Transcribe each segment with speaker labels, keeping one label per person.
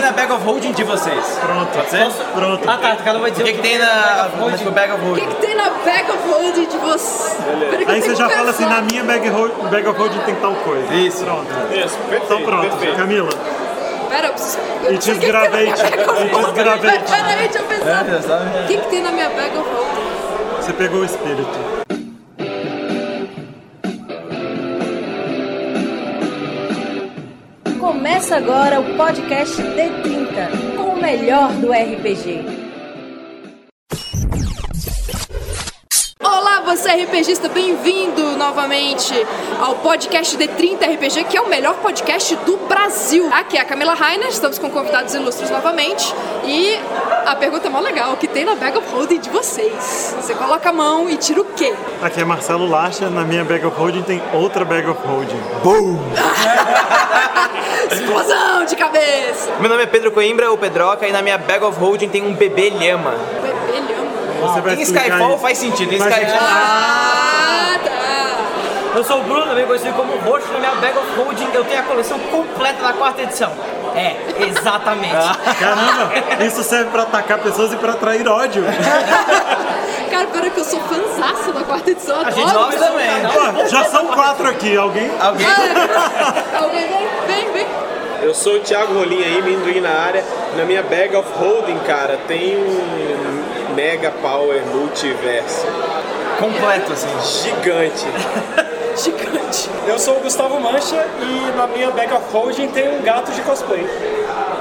Speaker 1: tem na bag of holding de vocês?
Speaker 2: Pronto.
Speaker 1: Pode ser?
Speaker 2: Pronto.
Speaker 3: Ah tá, cada um vai
Speaker 1: O
Speaker 3: dizer
Speaker 1: que, que tem na, bag of
Speaker 4: O
Speaker 1: holding?
Speaker 4: que, que tem na bag of holding de você? Peraí que eu
Speaker 2: Aí você já
Speaker 4: que
Speaker 2: fala assim, na minha bag, hold, bag of holding tem tal coisa.
Speaker 1: Isso.
Speaker 2: Pronto.
Speaker 5: Isso, perfeito.
Speaker 2: Então pronto,
Speaker 5: perfeito.
Speaker 2: Camila.
Speaker 4: Pera, eu preciso... eu
Speaker 2: E
Speaker 4: o que que of
Speaker 2: E
Speaker 4: holding.
Speaker 2: desgravate.
Speaker 4: Peraí, deixa eu pensar. O que, que tem na minha bag of holding?
Speaker 2: Você pegou o espírito.
Speaker 6: Começa agora o podcast D30, com o melhor do RPG.
Speaker 4: Você RPGista, bem-vindo novamente ao podcast D30 RPG, que é o melhor podcast do Brasil. Aqui é a Camila Rainer, estamos com convidados ilustres novamente. E a pergunta é mó legal, o que tem na bag of holding de vocês? Você coloca a mão e tira o quê?
Speaker 2: Aqui é Marcelo Lacha, na minha bag of holding tem outra bag of holding.
Speaker 4: Explosão de cabeça!
Speaker 1: Meu nome é Pedro Coimbra, o Pedroca, e na minha bag of holding tem um bebê lhama.
Speaker 2: Você vai
Speaker 1: Em Skyfall
Speaker 2: isso.
Speaker 1: faz sentido, em
Speaker 2: Mas-
Speaker 1: Skyfall.
Speaker 4: Ah, tá!
Speaker 3: Eu sou o Bruno, também conhecido como Roxo, na minha Bag of Holding eu tenho a coleção completa da quarta edição. É, exatamente.
Speaker 2: Caramba, isso serve pra atacar pessoas e pra atrair ódio.
Speaker 4: Cara, pera que eu sou fanzaço da quarta edição.
Speaker 3: A gente
Speaker 4: adoro.
Speaker 1: Nós também.
Speaker 2: Pô, já são quatro aqui. Alguém?
Speaker 1: Alguém?
Speaker 4: Ah, Alguém vem, vem, vem.
Speaker 5: Eu sou o Thiago Rolim aí, Minduim na área. Na minha bag of holding, cara, tem um Mega Power Multiverso.
Speaker 1: Completo, assim.
Speaker 5: Gigante.
Speaker 4: Gigante.
Speaker 7: Eu sou o Gustavo Mancha e na minha bag of holding tem um gato de cosplay.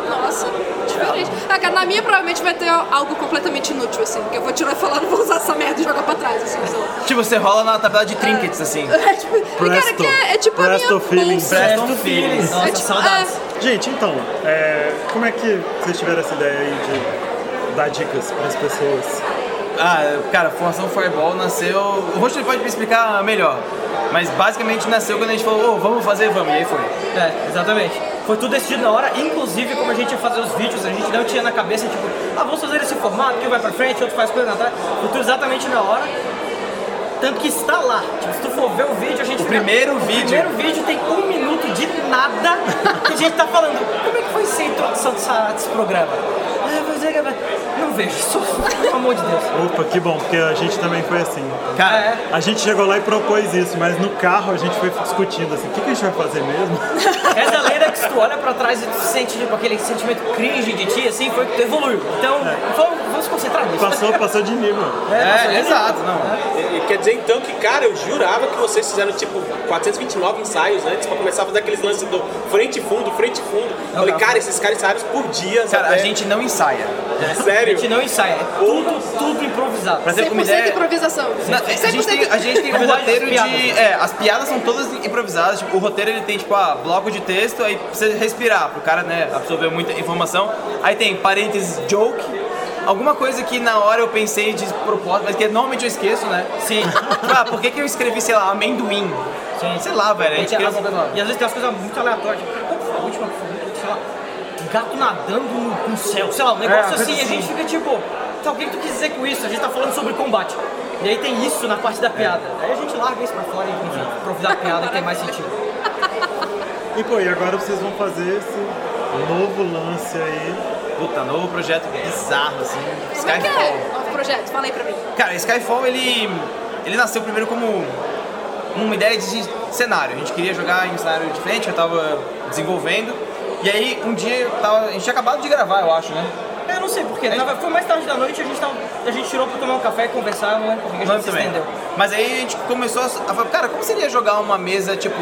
Speaker 4: Nossa, diferente. Ah, cara, na minha provavelmente vai ter algo completamente inútil, assim. Porque eu vou tirar e falar, não vou usar essa merda e jogar pra trás, assim, sei lá.
Speaker 1: Tipo, você rola na tabela de trinkets, assim.
Speaker 4: É tipo, e cara,
Speaker 2: Presto.
Speaker 4: que é, é tipo a minha
Speaker 2: Presto feeling.
Speaker 4: bolsa.
Speaker 1: Preston Feelings.
Speaker 3: Nossa,
Speaker 4: É tipo-
Speaker 3: saudades.
Speaker 2: Gente, então, é, como é que vocês tiveram essa ideia aí de dar dicas pras pessoas?
Speaker 1: Ah, cara, Formação Fireball nasceu. O ele pode me explicar melhor. Mas basicamente nasceu quando a gente falou, "Ô, vamos fazer, vamos. E aí foi.
Speaker 3: É, exatamente. Foi tudo decidido na hora, inclusive como a gente ia fazer os vídeos, a gente não tinha na cabeça, tipo, ah, vamos fazer esse formato, que um vai pra frente, outro faz coisa atrás. Foi tudo exatamente na hora. Tanto que está lá. Tipo, se tu for ver o vídeo, a gente.
Speaker 1: O primeiro
Speaker 3: o
Speaker 1: vídeo.
Speaker 3: primeiro vídeo tem um minuto de nada que a gente tá falando. Como é que foi ser a introdução desse programa? É, Não vejo, só, pelo amor de Deus.
Speaker 2: Opa, que bom, porque a gente também foi assim.
Speaker 1: Cara,
Speaker 3: É.
Speaker 2: A gente chegou lá e propôs isso, mas no carro a gente foi discutindo assim, o que, que a gente vai fazer mesmo?
Speaker 3: Essa lenda que se tu olha pra trás e tu sente tipo, aquele sentimento cringe de ti, assim, foi que tu evoluiu. Então, vamos, vamos concentrar nisso.
Speaker 2: Passou, passou de nível.
Speaker 1: é, exato, não.
Speaker 5: E, e quer dizer então que, cara, eu jurava que vocês fizeram tipo 429 ensaios antes pra começar a fazer aqueles lances do frente e fundo, frente e fundo. Falei, cara, esses caras ensaiaram por dia.
Speaker 1: Cara,
Speaker 5: sabe?
Speaker 1: a gente não ensaia.
Speaker 3: A
Speaker 5: Sério?
Speaker 3: gente não ensaia, é tudo, tudo improvisado.
Speaker 1: Pra ter uma
Speaker 4: 100%
Speaker 1: ideia.
Speaker 4: improvisação.
Speaker 1: Na- a, gente tem, a gente tem um roteiro de. É, as piadas são todas improvisadas. Tipo, o roteiro ele tem, tipo, ah, bloco de texto, aí precisa respirar, pro cara, né, absorver muita informação. Aí tem parênteses joke. Alguma coisa que na hora eu pensei de propósito, mas que normalmente eu esqueço, né?
Speaker 3: Sim.
Speaker 1: Ah, por que, que eu escrevi, sei lá, amendoim?
Speaker 3: Sim.
Speaker 1: Sei lá, velho. A gente escreve...
Speaker 3: E às vezes tem umas coisas muito aleatórias. Tipo, qual foi a última que foi sei lá, gato nadando no, no céu, sei lá, um negócio
Speaker 2: coisa
Speaker 3: assim, e a gente fica tipo, tá, o que, que tu quis dizer com isso? A gente tá falando sobre combate. E aí tem isso na parte da piada. Aí a gente larga isso pra fora e, enfim, improvisar a piada que tem mais sentido.
Speaker 2: E pô, e agora vocês vão fazer esse novo lance aí.
Speaker 1: Puta, novo projeto bizarro, assim.
Speaker 4: Como é que
Speaker 1: Skyfall.
Speaker 4: é? Novo projeto, fala aí pra mim.
Speaker 1: Cara, Skyfall ele, ele nasceu primeiro como uma ideia de cenário. A gente queria jogar em um cenário diferente, eu tava desenvolvendo. E aí um dia eu tava, a gente tinha acabado de gravar, eu acho, né?
Speaker 3: É, Eu não sei porquê, tava- foi mais tarde da noite, a gente, tava, a gente tirou pra tomar um café e conversar, não lembro por que a gente
Speaker 1: Nós
Speaker 3: se
Speaker 1: também.
Speaker 3: estendeu.
Speaker 1: Mas aí a gente começou a a falar, cara, como seria jogar uma mesa, tipo,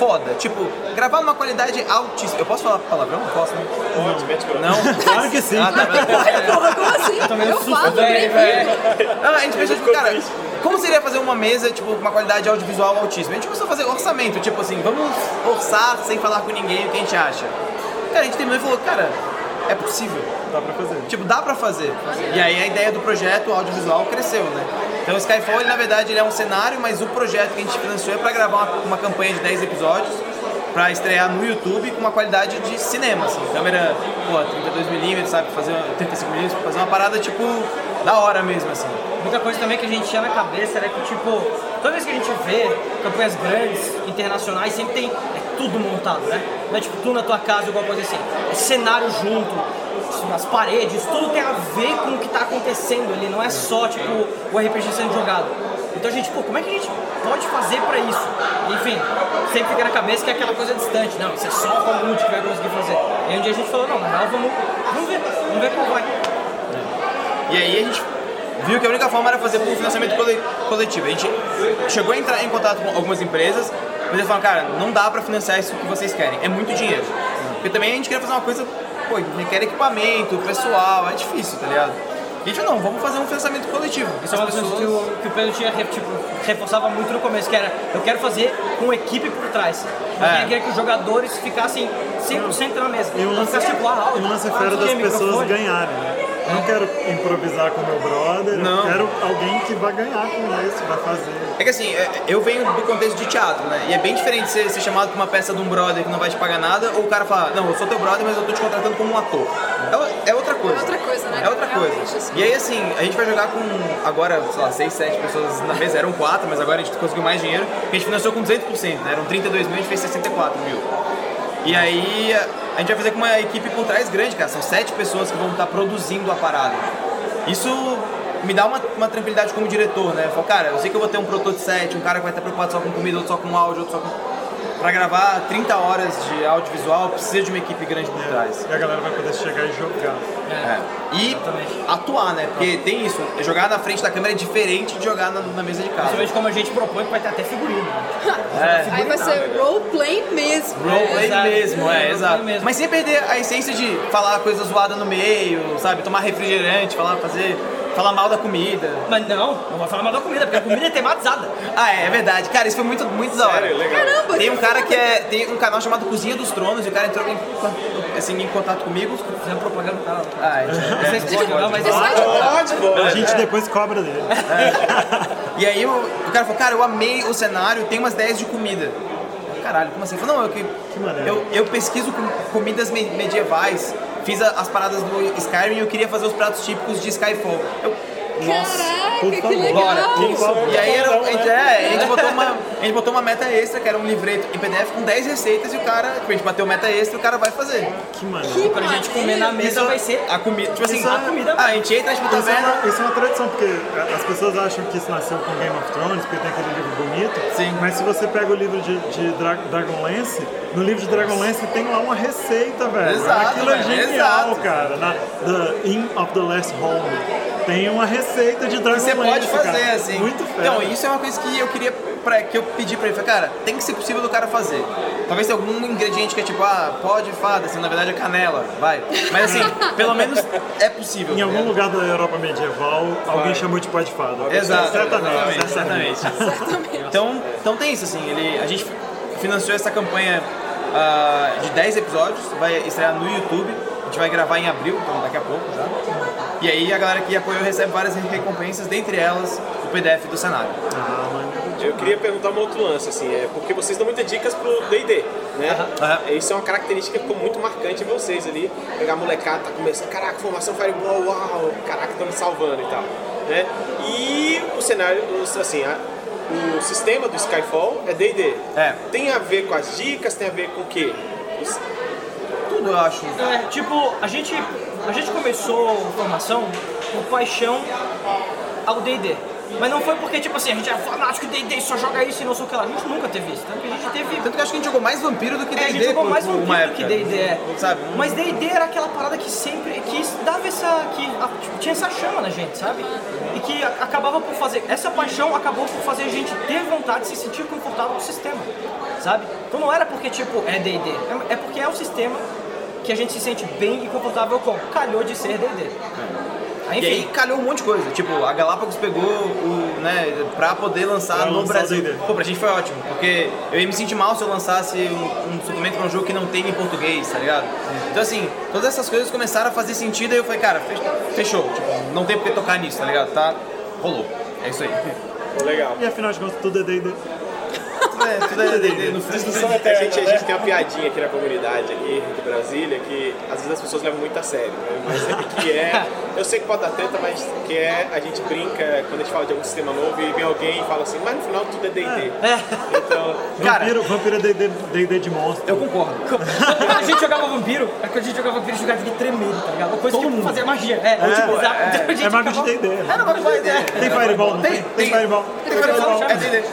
Speaker 1: foda? Tipo, gravar numa qualidade altíssima. Eu posso falar palavrão? Posso, né?
Speaker 5: Bronca.
Speaker 1: Não?
Speaker 2: Claro que sim.
Speaker 1: Ah, tá,
Speaker 4: porra, como assim? Eu falo,
Speaker 3: velho.
Speaker 1: Não, a gente pensou, tipo, cara, como seria fazer uma mesa, tipo, com uma qualidade audiovisual altíssima? A gente começou a fazer orçamento, tipo assim, vamos orçar sem falar com ninguém o que a gente acha. Cara, a gente terminou e falou, cara, é possível.
Speaker 2: Dá pra fazer.
Speaker 1: Tipo, dá pra fazer. E aí a ideia do projeto audiovisual cresceu, né? Então o Skyfall, ele, na verdade, ele é um cenário, mas o projeto que a gente financiou é pra gravar uma, uma campanha de 10 episódios. Pra estrear no YouTube com uma qualidade de cinema, assim. Câmera, pô, 32mm, sabe? Fazer 35mm, fazer uma parada, tipo, da hora mesmo, assim.
Speaker 3: Muita coisa também que a gente tinha na cabeça era que, tipo, toda vez que a gente vê campanhas grandes, internacionais, sempre tem é tudo montado, né? Não é tipo tu na tua casa, alguma coisa assim. É cenário junto, as paredes, tudo tem a ver com o que tá acontecendo ali, não é só, tipo, o RPG sendo jogado. Então a gente, pô, como é que a gente pode fazer pra isso? Enfim, sempre fica na cabeça que é aquela coisa distante. Não, isso é só o Community que vai conseguir fazer. E aí um dia a gente falou, não, real, vamos, vamos ver, vamos ver como vai.
Speaker 1: E aí a gente viu que a única forma era fazer por financiamento cole- coletivo. A gente chegou a entrar em contato com algumas empresas, mas eles falaram, cara, não dá pra financiar isso que vocês querem, é muito dinheiro. Porque também a gente queria fazer uma coisa, pô, requer equipamento, pessoal, é difícil, tá ligado? E a gente não, vamos fazer um financiamento coletivo.
Speaker 3: Isso é uma das coisas que o, que o Pedro tinha, tipo, reforçava muito no começo, que era, eu quero fazer com equipe por trás. Eu
Speaker 1: É.
Speaker 3: queria- queria que os jogadores ficassem 100% na mesa.
Speaker 2: E o
Speaker 3: Não
Speaker 2: lance,
Speaker 3: tipo, ah,
Speaker 2: e o lance é
Speaker 3: ah,
Speaker 2: fera das
Speaker 3: aqui,
Speaker 2: pessoas
Speaker 3: microfone.
Speaker 2: ganharem, né? Eu não quero improvisar com meu brother,
Speaker 1: Não.
Speaker 2: eu quero alguém que vai ganhar com isso, vai fazer.
Speaker 1: É que assim, é- eu venho do contexto de teatro, né? E é bem diferente ser, ser chamado pra uma peça de um brother que não vai te pagar nada, ou o cara falar, não, eu sou teu brother, mas eu tô te contratando como um ator. É, é outra coisa.
Speaker 4: É outra coisa, né?
Speaker 1: É outra
Speaker 4: Realmente,
Speaker 1: coisa. E aí assim, a gente vai jogar com agora, sei lá, 6, 7 pessoas na mesa, eram 4, mas agora a gente conseguiu mais dinheiro, porque a gente financiou com 200%, né? Eram 32 mil, a gente fez 64 mil. E aí a gente vai fazer com uma equipe por trás grande, cara. São sete pessoas que vão estar produzindo a parada. Isso me dá uma, uma tranquilidade como diretor, né? Eu falo, cara, eu sei que eu vou ter um produtor de set, um cara que vai estar preocupado só com comida, outro só com áudio, outro só com. Pra gravar 30 horas de audiovisual, precisa de uma equipe grande por trás.
Speaker 2: E a galera vai poder chegar e jogar.
Speaker 1: É. E atuar, né? Porque tem isso, jogar na frente da câmera é diferente de jogar na, na mesa de casa.
Speaker 3: Principalmente como a gente propõe que vai ter até figurino.
Speaker 1: É.
Speaker 4: Aí vai ser roleplay mesmo.
Speaker 1: Roleplay
Speaker 3: exato.
Speaker 1: mesmo, é, exato.
Speaker 3: mesmo.
Speaker 1: Mas sem perder a essência de falar coisa zoada no meio, sabe? Tomar refrigerante, falar, fazer. Falar mal da comida.
Speaker 3: Mas não, não vai falar mal da comida, porque a comida é tematizada.
Speaker 1: Ah, é, é verdade. Cara, isso foi muito, muito da hora.
Speaker 5: Sério, legal.
Speaker 4: Caramba,
Speaker 1: Tem um cara que é. Tem um canal chamado Cozinha dos Tronos e o cara entrou em, assim, em contato comigo.
Speaker 3: Fazendo propaganda do canal.
Speaker 1: Ah, é,
Speaker 3: Não sei se pode, não, mas
Speaker 4: Isso
Speaker 3: é
Speaker 5: pô.
Speaker 2: A gente depois cobra dele.
Speaker 1: E aí o, o cara falou, cara, eu amei o cenário, tem umas 10 de comida. Caralho, como assim? Eu falei, não, eu, que,
Speaker 2: maneiro.
Speaker 1: eu, eu pesquiso com comidas me- medievais, fiz a- as paradas do Skyrim e eu queria fazer os pratos típicos de Skyfall. Eu, nossa.
Speaker 4: Caraca,
Speaker 2: por
Speaker 4: que
Speaker 2: favor.
Speaker 4: legal.
Speaker 1: Bora. E aí era, a, gente, é, a, gente botou uma, a gente botou uma meta extra, que era um livreto em PDF com 10 receitas e o cara, tipo, a gente bateu meta extra e o cara vai fazer.
Speaker 2: Que maneiro.
Speaker 3: Pra gente comer na mesa vai ser
Speaker 1: A comida, tipo assim,
Speaker 2: Isso é-
Speaker 1: a comida, ah, a gente entra, a gente botou
Speaker 2: Isso é,
Speaker 1: taverna.
Speaker 2: uma, isso é uma tradição, porque as pessoas acham que isso nasceu com Game of Thrones, porque tem aquele livro bonito.
Speaker 1: Sim.
Speaker 2: Mas se você pega o livro de, de Dra Dragonlance, no livro de Dragonlance tem lá uma receita, velho.
Speaker 1: Exato,
Speaker 2: Aquilo é
Speaker 1: velho,
Speaker 2: genial,
Speaker 1: exato.
Speaker 2: cara. Na The Inn of the Last Home tem uma receita de Dragonlance.
Speaker 1: você pode fazer,
Speaker 2: cara.
Speaker 1: assim.
Speaker 2: Muito fera.
Speaker 1: Então, isso é uma coisa que eu queria, pra, que eu pedi pra ele. Falei, cara, tem que ser possível do cara fazer. Talvez tenha algum ingrediente que é tipo, ah, pode, fada, assim, na verdade é canela, vai. Mas assim, pelo menos é possível.
Speaker 2: Em
Speaker 1: tá
Speaker 2: algum lugar da Europa medieval, alguém chamou de pó de fada.
Speaker 1: Exato,
Speaker 2: Certamente.
Speaker 1: Então, então tem isso, assim, ele, a gente financiou essa campanha ah, de 10 episódios, vai estrear no YouTube, gente vai gravar em abril, então daqui a pouco já. E aí a galera que apoiou recebe várias recompensas, dentre elas o PDF do cenário.
Speaker 2: Ah, mano.
Speaker 5: Eu queria perguntar um outro lance, assim, é porque vocês dão muitas dicas pro D&D, né?
Speaker 1: Aham.
Speaker 5: Isso é uma característica que ficou muito marcante em vocês ali. Pegar a molecada, tá começando, caraca, formação Fireball, uau, caraca, estão me salvando e tal, né? E o cenário, assim, a- o sistema do Skyfall é D&D.
Speaker 1: É.
Speaker 5: Tem a ver com as dicas, tem a ver com o quê?
Speaker 1: Tudo eu acho.
Speaker 3: É, tipo, a gente, a gente começou a formação por paixão ao D&D. Mas não foi porque, tipo assim, a gente era fanático de D&D, só joga isso e não sei o que lá. A gente nunca teve isso. Tanto que a gente teve...
Speaker 1: Tanto que acho que a gente jogou mais vampiro do que
Speaker 3: É, a
Speaker 1: D&D
Speaker 3: gente jogou mais vampiro do que. D&D, é.
Speaker 1: Sabe?
Speaker 3: Mas D&D era aquela parada que sempre, que dava essa, que tipo, tinha essa chama na gente, sabe? E que acabava por fazer, essa paixão acabou por fazer a gente ter vontade de se sentir confortável com o sistema, sabe? Então não era porque, tipo, é D&D, é, é porque é o sistema que a gente se sente bem e confortável com. Calhou de ser D&D. Aí,
Speaker 1: E aí
Speaker 3: enfim,
Speaker 1: calhou um monte de coisa. Tipo, a Galápagos pegou o, né, pra poder lançar
Speaker 2: Pra
Speaker 1: no
Speaker 2: lançar
Speaker 1: Brasil. Pô, pra gente foi ótimo, porque eu ia me sentir mal se eu lançasse um, um suplemento pra um jogo que não tem em português, tá ligado? Então assim, todas essas coisas começaram a fazer sentido e eu falei, cara, fech- fechou. Tipo, não tem por que tocar nisso, tá ligado? Tá, rolou. É isso aí.
Speaker 5: Legal.
Speaker 2: E afinal de contas, tudo é D&D.
Speaker 1: Tudo é, tudo é D&D no.
Speaker 7: Discussão
Speaker 5: A
Speaker 7: eterna,
Speaker 5: gente, a gente tem uma piadinha aqui na comunidade aqui de Brasília que às vezes as pessoas levam muito a sério, né? Mas é que é, eu sei que pode dar treta, mas que é, a gente brinca quando a gente fala de algum sistema novo e vem alguém e fala assim, mas no final tudo é D&D. Então,
Speaker 1: Cara,
Speaker 2: Vampiro, vampiro é D&D de monstro.
Speaker 1: eu concordo.
Speaker 3: Quando a gente jogava vampiro, é quando a gente jogava vampiro, a gente jogava de tremendo, tá ligado? Uma coisa
Speaker 2: Todo
Speaker 3: que
Speaker 2: mundo.
Speaker 3: fazia magia. É, é, tipo, exato. Então a gente
Speaker 2: É mago de D&D. né?
Speaker 3: Mago de D&D.
Speaker 2: Tem Fireball, não Tem
Speaker 1: tem.
Speaker 2: Fireball.
Speaker 1: Tem Fireball, é D&D.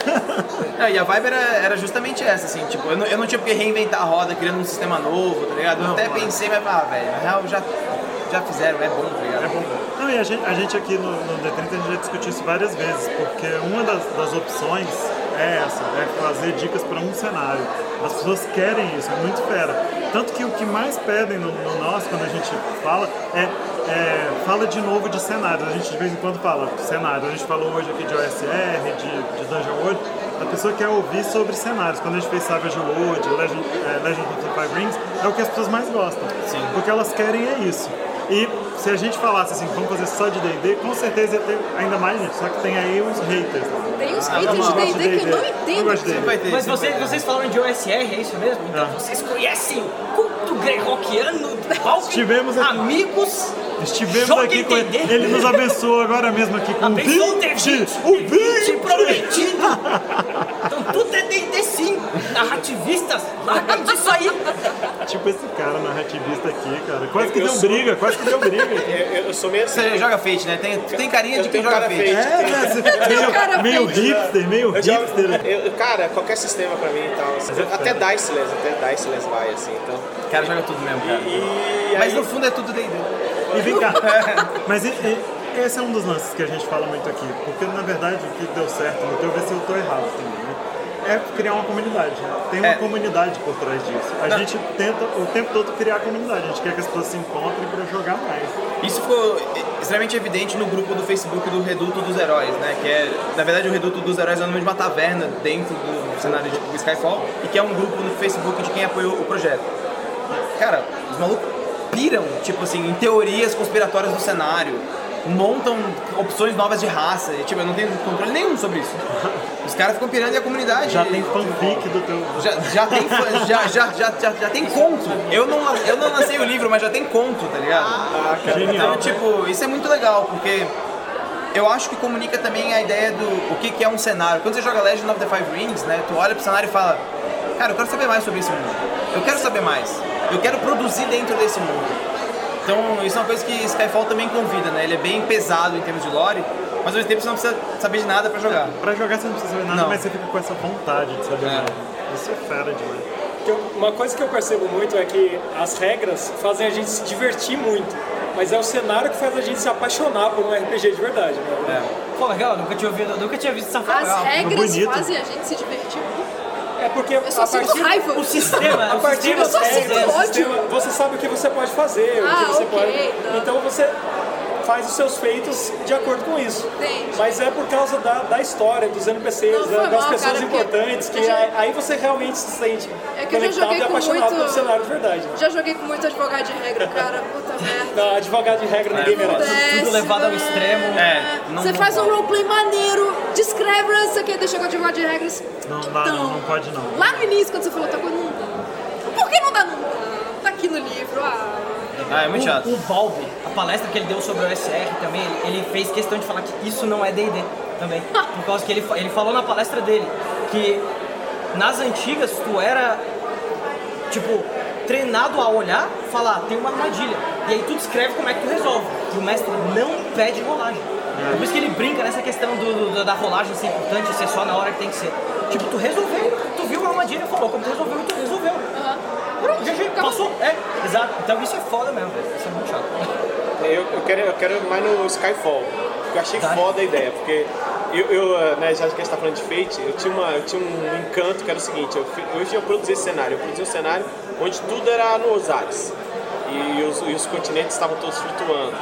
Speaker 1: É, e a vibe era, era justamente essa, assim, tipo, eu não, eu não tinha porque reinventar a roda criando um sistema novo, tá ligado? Eu até pensei, mas, ah, velho, na real já, já fizeram, é bom, tá ligado?
Speaker 2: É bom. Não, e a gente, a gente aqui no, no D30 a gente já discutiu isso várias vezes, porque uma das, das opções é essa, é fazer dicas para um cenário. As pessoas querem isso, é muito fera. Tanto que o que mais pedem no, no nosso, quando a gente fala, é, é, fala de novo de cenários. A gente de vez em quando fala cenários. A gente falou hoje aqui de OSR, de, de Dungeon World. A pessoa quer ouvir sobre cenários. Quando a gente fez Savage World, Legend, é, Legend of the Five Rings, é o que as pessoas mais gostam.
Speaker 1: Sim.
Speaker 2: Porque elas querem é isso. E se a gente falasse assim, vamos fazer só de D&D, com certeza ia ter ainda mais gente. Só que tem aí uns haters.
Speaker 4: Tem uns
Speaker 2: Ah,
Speaker 4: haters
Speaker 2: não,
Speaker 4: de D&D que eu não entendo.
Speaker 1: ter,
Speaker 3: Mas vocês, vocês falaram de OSR, é isso mesmo? Então
Speaker 2: Ah.
Speaker 3: vocês conhecem o culto Valkyrie?
Speaker 2: Estivemos aqui.
Speaker 3: Amigos,
Speaker 2: Estivemos
Speaker 3: Joga
Speaker 2: aqui com ele. Ele nos abençoou agora mesmo aqui com
Speaker 3: o
Speaker 2: 20.
Speaker 3: D20,
Speaker 2: O
Speaker 3: D20
Speaker 2: 20!
Speaker 3: prometido. Então tudo é D&D sim. Narrativistas, larga disso aí.
Speaker 2: Tipo esse cara narrativista aqui, cara. Quase que
Speaker 5: Eu
Speaker 2: deu
Speaker 5: sou-
Speaker 2: briga, quase que deu briga.
Speaker 5: eu, eu sou meio assim.
Speaker 1: Você joga Fate, né? Tem, tem carinha
Speaker 5: Eu
Speaker 1: de quem joga Fate.
Speaker 5: Fate.
Speaker 2: É, né? Você- meio, meio hipster, meio
Speaker 5: Eu jogo-
Speaker 2: hipster.
Speaker 5: eu- cara, qualquer sistema pra mim e tal.
Speaker 2: é
Speaker 5: até Diceless, até Diceless vai assim, então.
Speaker 1: O cara joga tudo mesmo, cara.
Speaker 5: E
Speaker 1: Mas
Speaker 5: aí,
Speaker 1: no fundo é tudo D&D.
Speaker 2: E vem cá. Mas e- e- esse é um dos lances que a gente fala muito aqui. Porque na verdade o que deu certo no teu, ver se eu tô errado também, né? É criar uma comunidade. Tem uma
Speaker 1: É.
Speaker 2: comunidade por trás disso. A
Speaker 1: Não.
Speaker 2: gente tenta o tempo todo criar comunidade. A gente quer que as pessoas se encontrem pra jogar mais.
Speaker 1: Isso ficou extremamente evidente no grupo do Facebook do Reduto dos Heróis, né? Que é, na verdade, o Reduto dos Heróis é o nome de uma taverna dentro do cenário de Skyfall e que é um grupo no Facebook de quem apoiou o projeto. Cara, os malucos piram, tipo assim, em teorias conspiratórias do cenário, montam opções novas de raça, e, tipo, eu não tenho controle nenhum sobre isso. Os caras ficam pirando e a comunidade...
Speaker 2: Já tem fanfic do teu.
Speaker 1: Já, já tem fã- já, já, já, já, já tem conto. Eu não, eu não lancei o livro, mas já tem conto, tá ligado?
Speaker 2: Genial.
Speaker 1: Então, tipo, isso é muito legal, porque eu acho que comunica também a ideia do o que, que é um cenário. Quando você joga Legend of the Five Rings, né, tu olha pro cenário e fala, cara, eu quero saber mais sobre esse mundo. Eu quero saber mais. Eu quero produzir dentro desse mundo. Então, isso é uma coisa que Skyfall também convida, né? Ele é bem pesado em termos de lore, mas ao mesmo tempo você não precisa saber de nada pra jogar.
Speaker 2: Pra jogar você não precisa saber nada,
Speaker 1: Não.
Speaker 2: mas você fica com essa vontade de saber
Speaker 1: É.
Speaker 2: mais. Isso é fera demais.
Speaker 7: Uma coisa que eu percebo muito é que as regras fazem a gente se divertir muito, mas é o cenário que faz a gente se apaixonar por um RPG de verdade. Né?
Speaker 1: É.
Speaker 3: Pô, legal, nunca tinha ouvido, nunca tinha visto essa
Speaker 4: As regras fazem a gente se divertir muito.
Speaker 7: É porque
Speaker 4: Eu só
Speaker 7: a partir,
Speaker 4: raiva.
Speaker 3: O sistema,
Speaker 7: a
Speaker 3: o
Speaker 7: partir do sistema, você sabe o que você pode fazer, o
Speaker 4: Ah,
Speaker 7: que você
Speaker 4: ok,
Speaker 7: pode.
Speaker 4: tá.
Speaker 7: Então você faz os seus feitos de acordo com isso.
Speaker 4: Entendi.
Speaker 7: Mas é por causa da, da história, dos NPCs,
Speaker 4: Não,
Speaker 7: das
Speaker 4: mal,
Speaker 7: pessoas
Speaker 4: cara,
Speaker 7: importantes, que
Speaker 4: já-
Speaker 7: aí, você realmente se sente
Speaker 4: É que eu já
Speaker 7: conectado e apaixonado
Speaker 4: muito-
Speaker 7: pelo cenário de verdade.
Speaker 4: Já joguei com muito advogado de regra, cara. Puta merda.
Speaker 7: Não, advogado de regra ninguém merece.
Speaker 3: tudo levado ao
Speaker 4: Péssima.
Speaker 3: extremo.
Speaker 1: É, não-
Speaker 4: Você
Speaker 1: não
Speaker 4: faz um
Speaker 1: pode.
Speaker 4: roleplay maneiro, descreve você quer deixar com advogado de regras.
Speaker 2: Não dá, não, não pode não.
Speaker 4: Lá no início, quando você falou coisa, não dá. Por que não dá? Não. Tá aqui no livro. Ah.
Speaker 1: Ah, é muito chato.
Speaker 3: O, o Valve, a palestra que ele deu sobre o OSR também, ele, ele fez questão de falar que isso não é D&D também. Por causa que ele, ele falou na palestra dele que nas antigas tu era, tipo, treinado a olhar, falar, tem uma armadilha. E aí tu descreve como é que tu resolve. E o mestre não pede rolagem. É por isso que ele brinca nessa questão do, do- da rolagem ser importante, ser só na hora que tem que ser. Tipo, tu resolveu, tu viu uma armadilha, falou como tu resolveu e tu resolveu.
Speaker 4: Pronto,
Speaker 3: GG,
Speaker 4: acabou.
Speaker 3: passou. É, exato. Então isso é foda mesmo, velho. Isso é muito chato.
Speaker 5: Eu, eu, quero, eu quero mais no Skyfall. porque Eu achei
Speaker 3: Tá.
Speaker 5: foda a ideia, porque eu, eu eh, né, já que a gente tá falando de Fate, eu tinha, uma, eu tinha um encanto que era o seguinte, eu, hoje eu produzi esse cenário, eu produzi um cenário onde tudo era nos ares. E os, e os continentes estavam todos flutuando,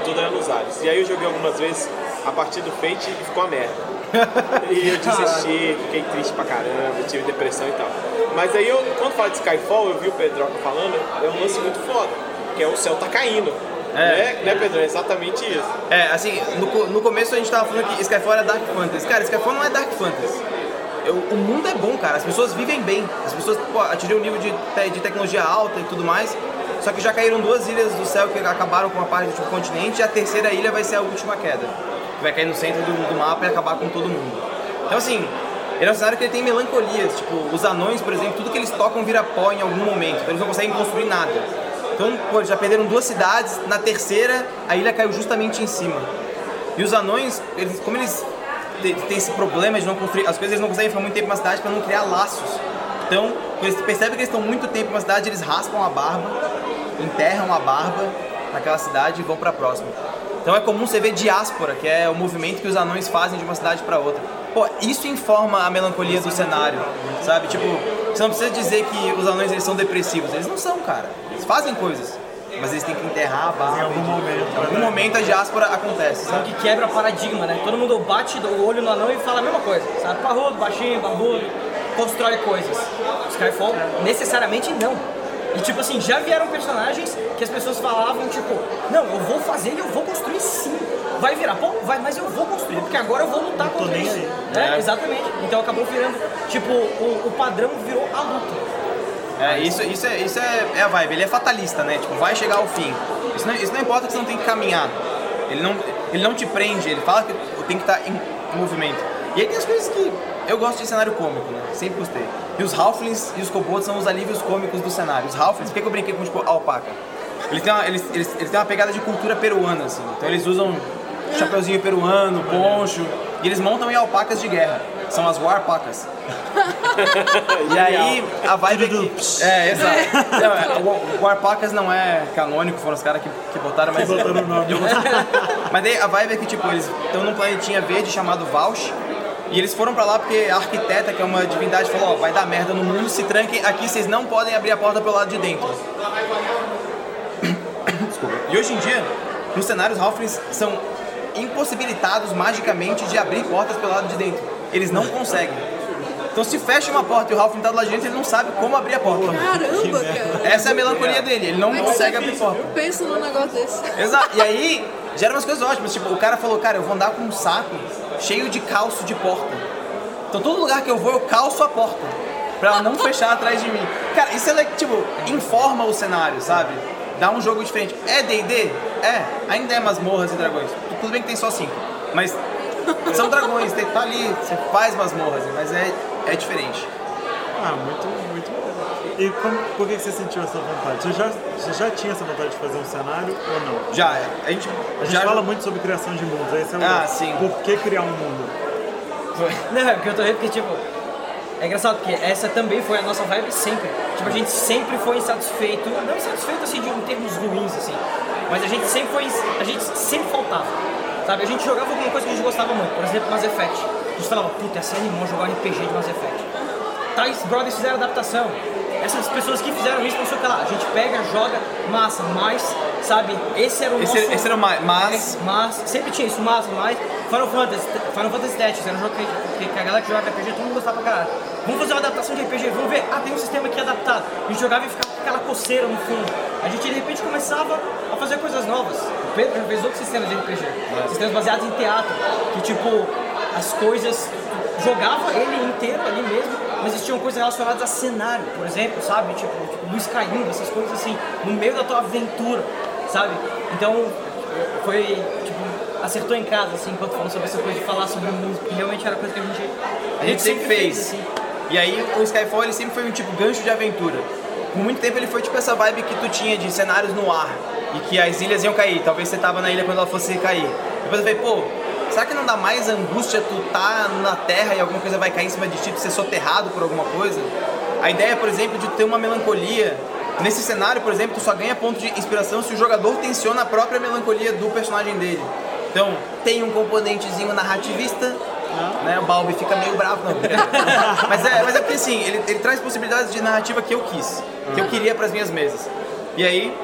Speaker 5: e tudo era nos ares. E aí eu joguei algumas vezes a partir do Fate e ficou uma merda. E eu desisti, fiquei triste pra caramba, tive depressão e tal. Mas aí eu, quando falo de Skyfall, eu vi o Pedroca falando, é um lance muito foda, que é o céu tá caindo.
Speaker 1: É.
Speaker 5: né, né, Pedro? É exatamente isso.
Speaker 1: É, assim, no, no começo a gente tava falando que Skyfall era Dark Fantasy. Cara, Skyfall não é Dark Fantasy. eu- o mundo é bom, cara. As pessoas vivem bem. As pessoas pô, atingiram um nível de, te- de tecnologia alta e tudo mais. Só que já caíram duas ilhas do céu que acabaram com a parte do continente e a terceira ilha vai ser a última queda. Que vai cair no centro do, do mapa e acabar com todo mundo. Então assim, ele é um cenário que ele tem melancolias. Tipo, os anões, por exemplo, tudo que eles tocam vira pó em algum momento. Então eles não conseguem construir nada. Então, pô, já perderam duas cidades. Na terceira, a ilha caiu justamente em cima. E os anões, eles, como eles têm esse problema de não construir as coisas, eles não conseguem ficar muito tempo na cidade para não criar laços. Então, eles percebem que eles estão muito tempo na cidade, eles raspam a barba, enterram a barba naquela cidade e vão para a próxima. Então é comum você ver diáspora, que é o movimento que os anões fazem de uma cidade para outra. Pô, isso informa a melancolia do cenário, sabe? Tipo, você não precisa dizer que os anões eles são depressivos, eles não são, cara. Eles fazem coisas, mas eles têm que enterrar a barba.
Speaker 2: Em algum momento,
Speaker 1: Em algum
Speaker 2: né?
Speaker 1: momento a diáspora acontece,
Speaker 3: Sabe
Speaker 1: sabe?
Speaker 3: que quebra paradigma, né? Todo mundo bate o olho no anão e fala a mesma coisa. Sabe? Parrudo, baixinho, barbudo, constrói coisas. Skyfall, necessariamente não. E tipo assim, já vieram personagens que as pessoas falavam, tipo, não, eu vou fazer e eu vou construir sim. Vai virar pô, vai, mas eu vou construir, porque agora eu vou lutar
Speaker 2: tô
Speaker 3: contra isso. É,
Speaker 1: É.
Speaker 3: exatamente. Então acabou virando, tipo, o, o padrão virou a luta.
Speaker 1: É, isso, isso, é, isso é, é a vibe, ele é fatalista, né? Tipo, vai chegar ao fim. Isso não, isso não importa que você não tem que caminhar. Ele não, ele não te prende, ele fala que tem que estar em, em movimento. E aí tem as coisas que eu gosto de cenário cômico, né? Sempre gostei. E os Halflings e os Kobolds são os alívios cômicos do cenário. Os Halflings, por que que eu brinquei com tipo, a alpaca? Eles têm, uma, eles, eles, eles têm uma pegada de cultura peruana, assim. Então eles usam chapeuzinho peruano, poncho, e eles montam em alpacas de guerra. São as Warpacas. E aí, a vibe é que... É, exato. Não, é, o, Warpacas não é canônico, foram os caras que, que botaram, mas...
Speaker 2: botaram o nome.
Speaker 1: mas daí a vibe é que, tipo, eles estão num planetinha verde chamado Valsh, e eles foram pra lá porque a arquiteta, que é uma divindade, falou, ó, vai dar merda no mundo, se tranquem aqui, vocês não podem abrir a porta pelo lado de dentro. E hoje em dia, nos cenários, Halflings são impossibilitados magicamente de abrir portas pelo lado de dentro. Eles não conseguem. Então se fecha uma porta e o Halfling tá do lado de dentro, ele não sabe como abrir a porta.
Speaker 4: Caramba, cara.
Speaker 1: Essa é a melancolia dele, ele não
Speaker 4: é
Speaker 1: consegue abrir porta.
Speaker 4: pensa num negócio desse?
Speaker 1: Exato. E aí, gera umas coisas ótimas. Tipo, o cara falou, cara, eu vou andar com um saco cheio de calço de porta. Então todo lugar que eu vou, eu calço a porta. Pra ela não fechar atrás de mim. Cara, isso é, tipo, informa o cenário, sabe? Dá um jogo diferente. É D&D? É. Ainda é masmorras e dragões. Tudo bem que tem só cinco. Mas são dragões, tem, tá ali, você faz masmorras, mas é, é diferente.
Speaker 2: Ah, muito, muito legal. E como, por que você sentiu essa vontade? Você já, você já tinha essa vontade de fazer um cenário ou não?
Speaker 1: Já, a gente,
Speaker 2: A gente
Speaker 1: já
Speaker 2: fala muito sobre criação de mundos, esse é o
Speaker 1: Ah, sim.
Speaker 2: Por que criar um mundo?
Speaker 3: Não, é porque eu tô rindo porque, tipo, é engraçado porque essa também foi a nossa vibe sempre. Tipo, a gente sempre foi insatisfeito, não insatisfeito assim de em termos ruins, assim, mas a gente sempre foi, a gente sempre faltava, sabe? A gente jogava alguma coisa que a gente gostava muito, por exemplo, Mass Effect. A gente falava, puta, essa é animal jogar RPG de Mass Effect. Tais brothers fizeram adaptação. Essas pessoas que fizeram isso, não sei o que lá. A gente pega, joga, massa, mas, sabe, esse era o
Speaker 1: Esse,
Speaker 3: nosso...
Speaker 1: esse era mais. Mas.
Speaker 3: Mas, sempre tinha isso, mas, mas Final Fantasy, Final Fantasy Tactics era um jogo que, que, que a galera que jogava RPG, todo mundo gostava pra caralho. Vamos fazer uma adaptação de RPG, vamos ver, ah, tem um sistema aqui adaptado. A gente jogava e ficava com aquela coceira no fundo. A gente de repente começava a fazer coisas novas. O Pedro já fez outros sistemas de RPG, sistemas baseados em teatro, que tipo, as coisas, jogava ele inteiro ali mesmo, mas existiam coisas relacionadas a cenário, por exemplo, sabe? Tipo, tipo luz caindo, essas coisas assim, no meio da tua aventura, sabe? Então, foi, tipo, acertou em casa, assim, enquanto falou sobre essa coisa de falar sobre música, que realmente era coisa que a gente,
Speaker 1: A gente sempre fez.
Speaker 3: assim.
Speaker 1: E aí o Skyfall ele sempre foi um tipo gancho de aventura. Por muito tempo ele foi tipo essa vibe que tu tinha de cenários no ar e que as ilhas iam cair. Talvez você tava na ilha quando ela fosse cair. Depois eu falei, pô, será que não dá mais angústia tu tá na terra e alguma coisa vai cair em cima de ti, tu ser soterrado por alguma coisa? A ideia, por exemplo, de ter uma melancolia. Nesse cenário, por exemplo, tu só ganha ponto de inspiração se o jogador tensiona a própria melancolia do personagem dele. Então, tem um componentezinho narrativista, né? O Balbi fica meio bravo, não. mas, é, mas é porque assim, ele, ele traz possibilidades de narrativa que eu quis, que eu queria para as minhas mesas. E aí,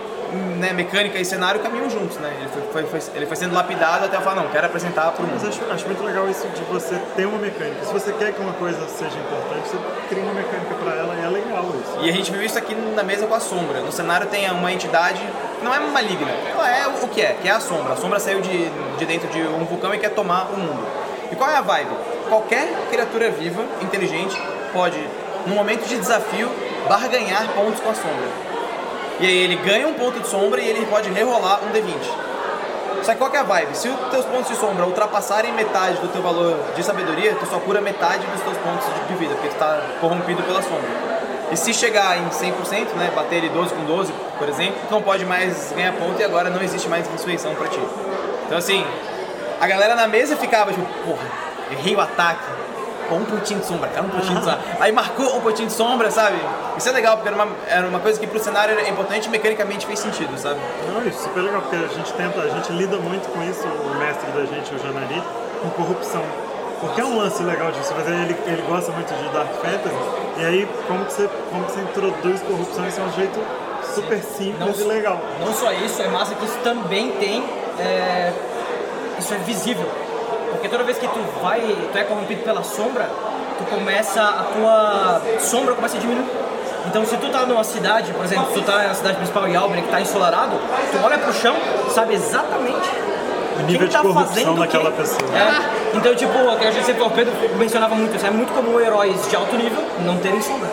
Speaker 1: né, mecânica e cenário caminham juntos, né? Ele foi, foi- foi- ele foi sendo lapidado até eu falar, não, quero apresentar
Speaker 2: Mas
Speaker 1: mundo.
Speaker 2: acho, acho muito legal isso de você ter uma mecânica. Se você quer que uma coisa seja importante, você cria uma mecânica pra ela e é legal isso.
Speaker 1: E a gente viu isso aqui na mesa com a sombra. No cenário tem uma entidade que não é maligna, ela é o que é, que é a sombra. A sombra saiu de, de dentro de um vulcão e quer tomar o mundo. E qual é a vibe? qualquer criatura viva, inteligente, pode, no momento de desafio, barganhar pontos com a sombra. E aí ele ganha um ponto de sombra e ele pode rerolar um D20. Só que qual que é a vibe? Se os teus pontos de sombra ultrapassarem metade do teu valor de sabedoria, tu só cura metade dos teus pontos de vida, porque tu tá corrompido pela sombra. E se chegar em 100%, né, bater ele 12 com 12, por exemplo, tu não pode mais ganhar ponto e agora não existe mais ressurreição pra ti. Então assim, a galera na mesa ficava tipo, porra, errei o ataque, um pontinho de sombra, cara, um pontinho de sombra. Aí marcou um pontinho de sombra, sabe? Isso é legal, porque era uma, era uma coisa que pro cenário era importante e mecanicamente fez sentido, sabe?
Speaker 2: Não, isso é super legal, porque a gente tenta, a gente lida muito com isso, o mestre da gente, o Janari, com corrupção. Porque é um lance legal disso, mas ele, ele gosta muito de Dark Fantasy, e aí como que você, como que você introduz corrupção, isso é um jeito super simples
Speaker 3: Não-
Speaker 2: e legal.
Speaker 3: Não só isso, é massa que isso também tem. é, isso é visível. Porque toda vez que tu vai, tu é corrompido pela sombra, tu começa, a tua sombra começa a diminuir. Então se tu tá numa cidade, por exemplo, tu tá na cidade principal em Albany que tá ensolarado, tu olha pro chão, sabe exatamente
Speaker 2: O nível
Speaker 3: quem
Speaker 2: de
Speaker 3: tá
Speaker 2: corrupção
Speaker 3: fazendo o quê.
Speaker 2: daquela pessoa.
Speaker 3: É. Então, tipo, a gente sempre o Pedro mencionava muito, isso é muito comum heróis de alto nível não terem sombra.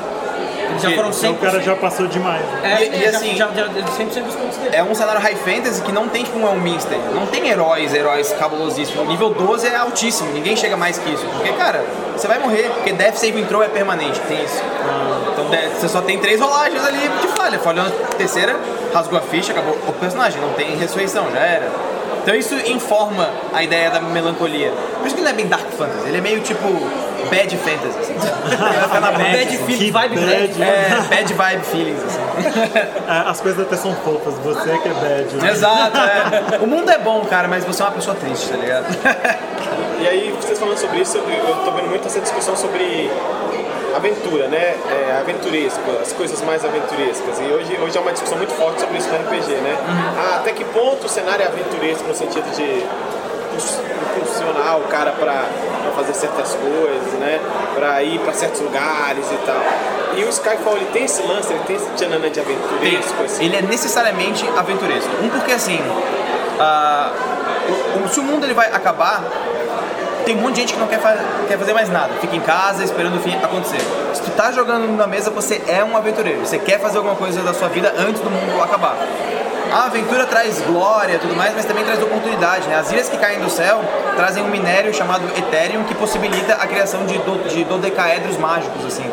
Speaker 3: Já
Speaker 1: E-
Speaker 3: foram
Speaker 2: Então
Speaker 3: 100%.
Speaker 2: o cara já passou demais. né?
Speaker 3: É,
Speaker 1: E- e
Speaker 3: já,
Speaker 1: assim-
Speaker 3: já, já, já 100% dos pontos dele.
Speaker 1: É um cenário high fantasy que não tem tipo um Elminster, não tem heróis, heróis cabulosíssimos. O nível 12 é altíssimo, ninguém chega mais que isso. Porque, cara, você vai morrer, porque Death Saving Throw é permanente, tem isso. Então você só tem três rolagens ali de falha. Falhou na terceira, rasgou a ficha, acabou o personagem, não tem ressurreição, já era. Então isso informa a ideia da melancolia. Por isso que ele não é bem Dark Fantasy, ele é meio tipo Bad Fantasy. Assim. Ele vai ficar na bad.
Speaker 3: Bad feeling,
Speaker 2: Que
Speaker 3: vibe
Speaker 2: bad.
Speaker 3: bad.
Speaker 1: É, bad vibe feelings, assim.
Speaker 2: É, As coisas até são fofas, você é que é bad. né?
Speaker 1: Exato, é. O mundo é bom, cara, mas você é uma pessoa triste, tá ligado?
Speaker 5: E aí, vocês falando sobre isso, eu tô vendo muito essa discussão sobre aventura, né? É, aventuresco, as coisas mais aventurescas. E hoje, hoje é uma discussão muito forte sobre isso no RPG, né? Ah, até que ponto o cenário é aventuresco no sentido de impulsionar o cara pra fazer certas coisas, né? Pra ir pra certos lugares e tal. E o Skyfall, ele tem esse lance, ele tem esse tchananã de aventuresco, assim.
Speaker 1: Ele é necessariamente aventuresco. Um, porque assim, o- se o mundo ele vai acabar, tem um monte de gente que não quer, fa- quer fazer mais nada. Fica em casa esperando o fim acontecer. Se tu tá jogando na mesa, você é um aventureiro. Você quer fazer alguma coisa da sua vida antes do mundo acabar. A aventura traz glória tudo mais, mas também traz oportunidade. Né? As ilhas que caem do céu trazem um minério chamado Ethereum que possibilita a criação de, do, de dodecaedros mágicos, assim.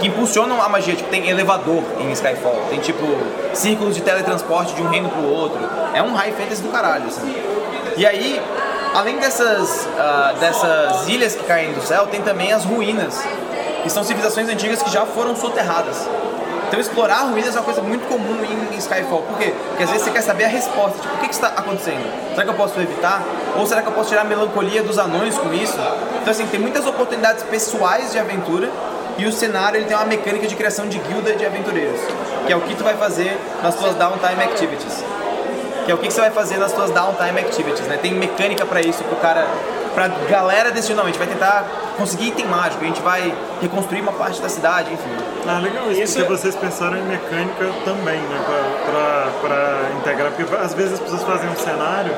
Speaker 1: Que impulsionam a magia, tipo, tem elevador em Skyfall, tem tipo círculos de teletransporte de um reino pro outro. É um high fantasy do caralho, assim. E aí, além dessas, ah, dessas ilhas que caem do céu, tem também as ruínas, que são civilizações antigas que já foram soterradas. Então explorar ruínas é uma coisa muito comum em Skyfall. Por quê? Porque às vezes você quer saber a resposta. Tipo, o que, que está acontecendo? Será que eu posso evitar? Ou será que eu posso tirar a melancolia dos anões com isso? Então assim, tem muitas oportunidades pessoais de aventura e o cenário ele tem uma mecânica de criação de guilda de aventureiros. Que é o que tu vai fazer nas tuas downtime activities que é o que que você vai fazer nas suas downtime activities, né? Tem mecânica pra isso, pro cara, pra galera decidir, não, a gente vai tentar conseguir item mágico, a gente vai reconstruir uma parte da cidade, enfim.
Speaker 2: Ah, legal isso,
Speaker 7: Isso
Speaker 2: porque
Speaker 7: é-
Speaker 2: vocês pensaram em mecânica também, né? Pra, pra, pra integrar, porque às vezes as pessoas fazem um cenário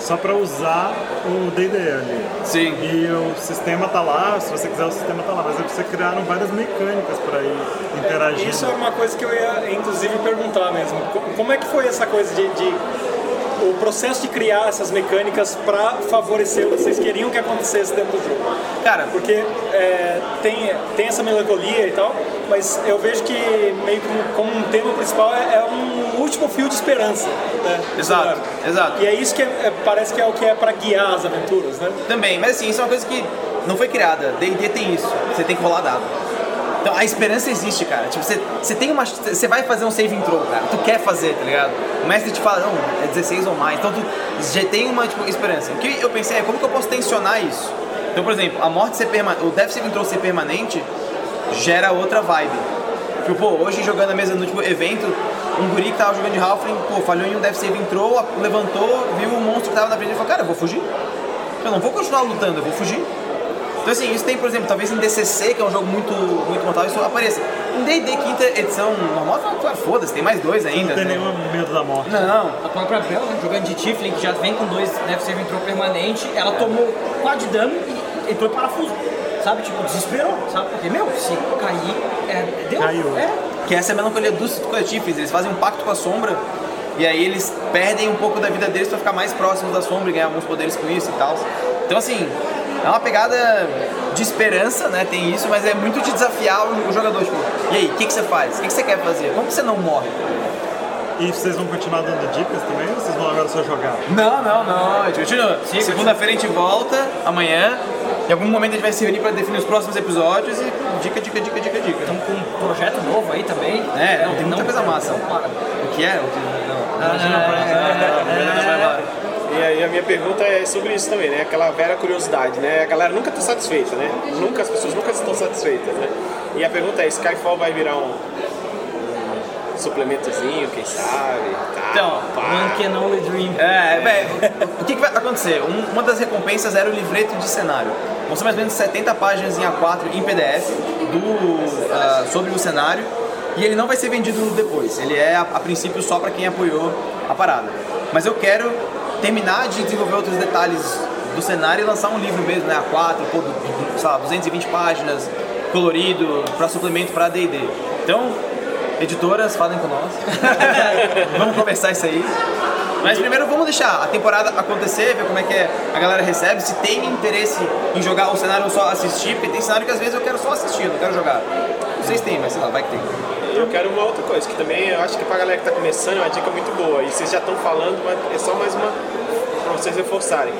Speaker 2: só pra usar o D&D ali.
Speaker 1: Sim.
Speaker 2: E o sistema tá lá, se você quiser o sistema tá lá, mas aí vocês criaram várias mecânicas pra ir interagindo.
Speaker 7: Isso é uma coisa que eu ia, inclusive, perguntar mesmo. Co- Como é que foi essa coisa de, de- o processo de criar essas mecânicas para favorecer o que vocês queriam que acontecesse dentro do jogo?
Speaker 1: Cara,
Speaker 7: Porque é, tem, tem essa melancolia e tal, mas eu vejo que meio que um- como um tema principal é, é um último fio de esperança. Né,
Speaker 1: Exato, exato.
Speaker 7: E é isso que é- é- parece que é o que é para guiar as aventuras, né?
Speaker 1: Também, mas assim, isso é uma coisa que não foi criada. D&D tem isso, você tem que rolar dado. Então a esperança existe, cara. Tipo, você, você tem uma. Você vai fazer um saving throw, cara. Tu quer fazer, tá ligado? O mestre te fala, não, é 16 ou mais. Então tu já tem uma tipo, esperança. O que eu pensei é como que eu posso tensionar isso? Então, por exemplo, a morte ser permanente. O Death Saving Throw ser permanente gera outra vibe. Tipo, pô, hoje jogando a mesa no tipo, evento, um guri que tava jogando de Halfling, pô, falhou em um Death Saving Throw, levantou, viu o monstro que tava na frente e falou, cara, eu vou fugir. Eu não vou continuar lutando, eu vou fugir. Então assim, isso tem, por exemplo, talvez em DCC, que é um jogo muito, muito mortal, isso apareça. Em D&D quinta edição normal, claro, foda-se, tem mais dois ainda.
Speaker 2: Não tem
Speaker 1: né?
Speaker 2: nenhum medo da morte.
Speaker 1: Não,
Speaker 3: A própria Bel, né, jogando de Tiflin, que já vem com dois Death Saving Throw permanente, ela tomou 4 de dano e entrou em parafuso. Sabe? Tipo, desesperou, sabe? Porque, meu, se cair, é, deu.
Speaker 2: Caiu.
Speaker 3: É.
Speaker 1: Que essa é a melancolia dos coletivos, eles fazem um pacto com a sombra e aí eles perdem um pouco da vida deles pra ficar mais próximos da sombra e ganhar alguns poderes com isso e tal. Então assim, é uma pegada de esperança, né? Tem isso, mas é muito de desafiar o jogador, tipo, e aí, o que, que você faz? O que, que você quer fazer? Como que você não morre?
Speaker 2: E vocês vão continuar dando dicas também ou vocês vão agora só jogar?
Speaker 1: Não, não, não, a gente continua. Segunda-feira a gente volta, amanhã. Em algum momento a gente vai se reunir pra definir os próximos episódios e dica, dica, dica, dica, dica.
Speaker 3: Estamos com um projeto novo aí também.
Speaker 1: É, não, tem muita coisa massa.
Speaker 3: Não para.
Speaker 1: O que é? O que não?
Speaker 3: Ah, não,
Speaker 5: E aí a minha pergunta é sobre isso também, né? Aquela vera curiosidade, né? A galera nunca está satisfeita, né? Nunca, as pessoas nunca estão satisfeitas, né? E a pergunta é, Skyfall vai virar um, um suplementozinho, quem sabe? Tá,
Speaker 1: Então,
Speaker 5: pá.
Speaker 3: One can only dream.
Speaker 1: É, bem, o que, que vai acontecer? Um- uma das recompensas era o livreto de cenário. Vão ser mais ou menos 70 páginas em A4 em PDF do, ah, sobre o cenário e ele não vai ser vendido depois. Ele é, a, a princípio, só para quem apoiou a parada. Mas eu quero terminar de desenvolver outros detalhes do cenário e lançar um livro mesmo, né? A4, pô, do- do- sei lá, 220 páginas, colorido, para suplemento para D&D. Então, editoras, falem com nós. vamos conversar isso aí. Mas primeiro vamos deixar a temporada acontecer, ver como é que é, a galera recebe, se tem interesse em jogar o cenário ou só assistir, porque tem cenário que às vezes eu quero só assistir, não quero jogar. Não sei se tem, mas sei lá, vai que tem.
Speaker 5: Eu quero uma outra coisa, que também eu acho que pra galera que tá começando é uma dica muito boa. E vocês já estão falando, mas é só mais uma pra vocês reforçarem.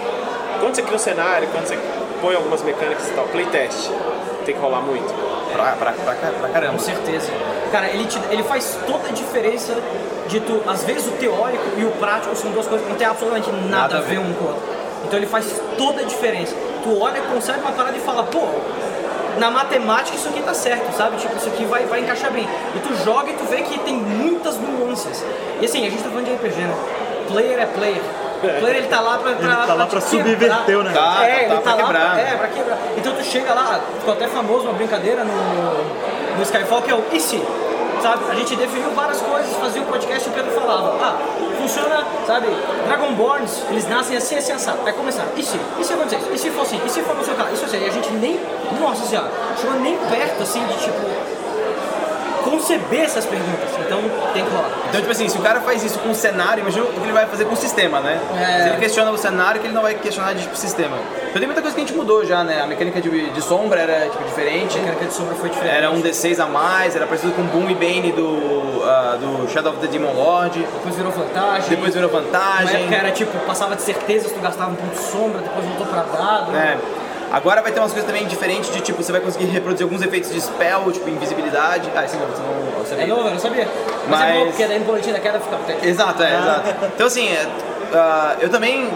Speaker 5: Quando você cria um cenário, quando você põe algumas mecânicas e tal, playtest, tem que rolar muito.
Speaker 1: Pra, pra, pra, pra caramba.
Speaker 3: Com certeza. Cara, ele, te- ele faz toda a diferença de tu. Às vezes o teórico e o prático são duas coisas que não tem absolutamente nada,
Speaker 1: Nada
Speaker 3: a ver. um com o outro. Então ele faz toda a diferença. Tu olha, consegue uma parada e fala, pô, na matemática isso aqui tá certo, sabe? Tipo, isso aqui vai, vai encaixar bem. E tu joga e tu vê que tem muitas nuances. E assim, a gente tá falando de RPG, né? Player é player. O player ele tá lá pra, pra,
Speaker 2: Ele tá lá pra
Speaker 3: te
Speaker 2: subverter o negócio.
Speaker 1: Tá,
Speaker 3: é,
Speaker 1: tá
Speaker 3: ele tá
Speaker 1: pra
Speaker 3: lá
Speaker 1: quebrar.
Speaker 3: Pra, é, pra quebrar. Então tu chega lá, ficou até famoso uma brincadeira no, no Skyfall que é o e se? Sabe? A gente definiu várias coisas, fazia um podcast e o Pedro falava, ah, funciona, sabe? Dragonborns, eles nascem assim, assim, assado. Aí começaram, e se? E se acontecer isso? E se for assim? E se for não sei o? Isso assim, e a gente nem, nossa senhora, chegou nem perto assim de tipo conceber essas perguntas. Então tem que rolar.
Speaker 1: Então, tipo assim, se o cara faz isso com o cenário, imagina o que ele vai fazer com o sistema, né?
Speaker 3: É.
Speaker 1: Se ele questiona o cenário, que ele não vai questionar de tipo, sistema. Então tem muita coisa que a gente mudou já, né? A mecânica de, de sombra era tipo, diferente.
Speaker 3: A mecânica de sombra foi diferente.
Speaker 1: Era um D6 a mais, era parecido com Boom e Bane do, ah, do Shadow of the Demon Lord.
Speaker 3: Depois virou vantagem.
Speaker 1: Depois virou
Speaker 3: Na
Speaker 1: vantagem.
Speaker 3: época era tipo, passava de certezas, tu gastava um ponto de sombra, depois voltou pra dado.
Speaker 1: É. Agora vai ter umas coisas também diferentes de tipo, você vai conseguir reproduzir alguns efeitos de spell, tipo invisibilidade. Ah, esse não, você não você
Speaker 3: É novo, eu não sabia. Mas, é
Speaker 1: Mas-
Speaker 3: bom, porque daí no boletim da queda fica.
Speaker 1: Exato, é, exato. Então assim, é, ah, eu também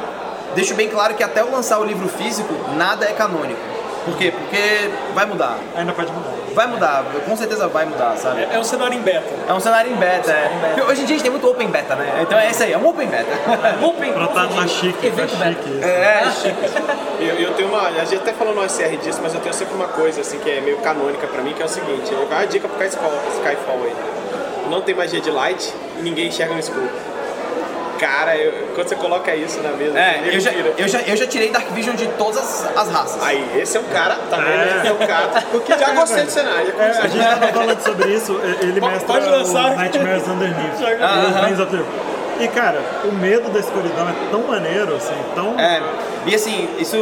Speaker 1: deixo bem claro que até eu lançar o livro físico, nada é canônico. Por quê? Porque vai mudar.
Speaker 2: Ainda pode mudar.
Speaker 1: Vai mudar, com certeza vai mudar, sabe?
Speaker 7: É um cenário em beta.
Speaker 1: É um cenário em beta, é. Porque hoje em dia a gente tem muito open beta, né? Então é isso aí, é um open beta.
Speaker 3: Open,
Speaker 2: Pra tá, tá chique, tá
Speaker 3: evento beta.
Speaker 2: chique isso.
Speaker 1: É,
Speaker 5: Eu, eu tenho uma. A gente até falou no OSR disso, mas eu tenho sempre uma coisa assim que é meio canônica pra mim, que é o seguinte: vai a dica pro Skyfall, Skyfall aí. Não tem magia de light e ninguém enxerga no escuro. Cara, eu- quando você coloca isso na mesa,
Speaker 1: é eu, já, eu, já, eu já tirei Dark Vision de todas as, as raças.
Speaker 5: Aí, esse é um cara, tá vendo? Esse é um cara. Porque já gostei do cenário.
Speaker 2: É, a gente tava falando sobre isso, ele
Speaker 7: Pode-
Speaker 2: mestra
Speaker 7: pode lançar.
Speaker 2: o Nightmares Underneath. Planes of the- E cara, o medo da escuridão é tão maneiro, assim, tão.
Speaker 1: É, e assim, isso,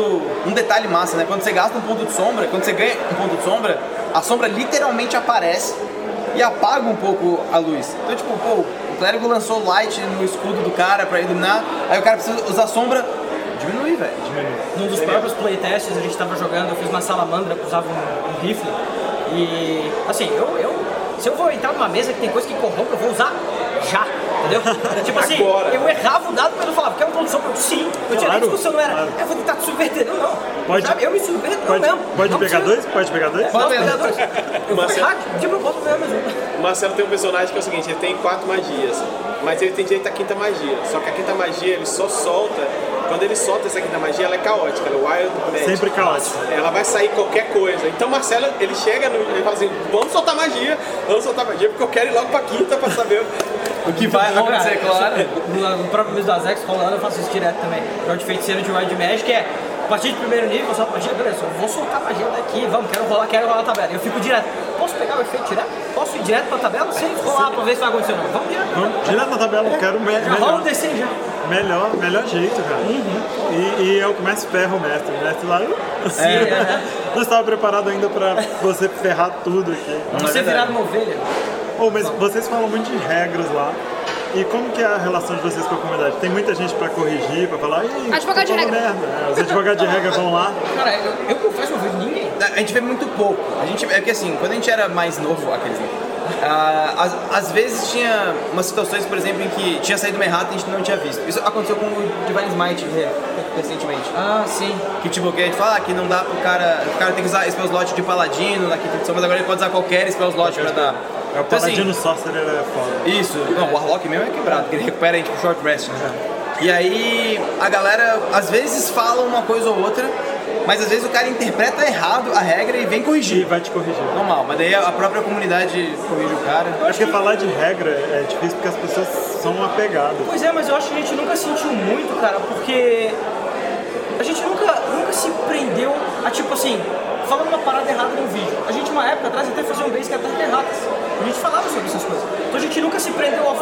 Speaker 1: um detalhe massa, né? Quando você gasta um ponto de sombra, quando você ganha um ponto de sombra, a sombra literalmente aparece e apaga um pouco a luz. Então, tipo, pô, o clérigo lançou light no escudo do cara pra iluminar, aí o cara precisa usar sombra, diminui, velho.
Speaker 3: Num dos próprios playtests a gente tava jogando, eu fiz uma salamandra que usava um, um rifle. E assim, eu, eu. Se eu vou entrar numa mesa que tem coisa que corrompe, eu vou usar já. Entendeu? tipo assim,
Speaker 5: Agora.
Speaker 3: eu errava o dado quando eu falava, quer um ponto de sombra? Sim. Eu tinha nem
Speaker 2: Claro,
Speaker 3: discussão, não era.
Speaker 2: claro.
Speaker 3: Eu vou tentar te subverter. Não, não.
Speaker 2: Pode-
Speaker 3: Sabe? Eu me subverto,
Speaker 2: Pode,
Speaker 3: não mesmo.
Speaker 2: pode
Speaker 3: Não
Speaker 2: pegar dois? Pode pegar dois?
Speaker 1: Pode pegar
Speaker 3: pegadores. Eu vou errar de propósito mesmo.
Speaker 5: O Marcelo tem um personagem que é o seguinte, ele tem quatro magias, mas ele tem direito à quinta magia. Só que a quinta magia ele só solta, quando ele solta essa quinta magia, ela é caótica, ela é wild magic.
Speaker 2: Sempre caótico.
Speaker 5: Ela vai sair qualquer coisa. Então Marcelo, ele chega no, ele fala assim, vamos soltar magia, vamos soltar magia, porque eu quero ir logo pra quinta pra saber.
Speaker 1: O que vai
Speaker 3: Bom,
Speaker 1: acontecer,
Speaker 3: cara,
Speaker 1: claro.
Speaker 3: No, no próprio mês do Azex rolando, eu faço isso direto também. Jogo de feiticeiro de Wild Magic é. A partir de primeiro nível, só a partir, beleza, eu vou soltar a magia daqui, vamos, quero rolar, quero rolar a tabela. Eu fico direto. Posso pegar o efeito direto? Posso ir direto pra tabela? Sem rolar pra ver se vai acontecer ou não. Vamos direto. pra
Speaker 2: Vamos
Speaker 3: tabela.
Speaker 2: direto na tabela, eu quero me
Speaker 3: Já rola o
Speaker 2: melhor.
Speaker 3: DC já.
Speaker 2: Melhor, melhor jeito, cara. E, e eu começo ferro o mestre. O mestre lá. Assim,
Speaker 3: é.
Speaker 2: Não estava preparado ainda pra você ferrar tudo aqui.
Speaker 3: Você virar uma ovelha.
Speaker 2: Oh, mas vocês falam muito de regras lá. E como que é a relação de vocês com a comunidade? Tem muita gente pra corrigir, pra falar. "Ih,
Speaker 4: Advogado
Speaker 2: tu
Speaker 4: de regra."
Speaker 2: merda." É, os advogados de regra vão lá.
Speaker 3: Cara, eu, eu confesso, não vejo ninguém.
Speaker 1: A gente vê muito pouco. A gente, é que assim, quando a gente era mais novo, aqueles? Ah, às, às vezes tinha umas situações, por exemplo, em que tinha saído uma errata e a gente não tinha visto. Isso aconteceu com o Divine Smite re- recentemente.
Speaker 3: Ah, sim.
Speaker 1: Que tipo, que a gente fala ah, que não dá pro cara. O cara tem que usar spell slot de paladino na quinta edição, mas agora ele pode usar qualquer spell slot pra dar.
Speaker 2: É o
Speaker 1: Então, assim,
Speaker 2: Paladino Sorcerer é foda.
Speaker 1: isso, não, o Warlock mesmo é quebrado, porque ele recupera a gente pro short rest, né? E aí a galera às vezes fala uma coisa ou outra, mas às vezes o cara interpreta errado a regra e vem
Speaker 2: E
Speaker 1: corrigir.
Speaker 2: vai te corrigir.
Speaker 1: Normal, mas daí a própria comunidade corrige o cara.
Speaker 2: Acho que falar de regra é difícil porque as pessoas são apegadas.
Speaker 3: Pois é, mas eu acho que a gente nunca sentiu muito, cara, porque a gente nunca, nunca se prendeu a tipo assim, falando uma parada errada no vídeo. A gente, uma época atrás, até fazia um base que era até erradas. A gente falava sobre essas coisas. Então a gente nunca se prendeu a,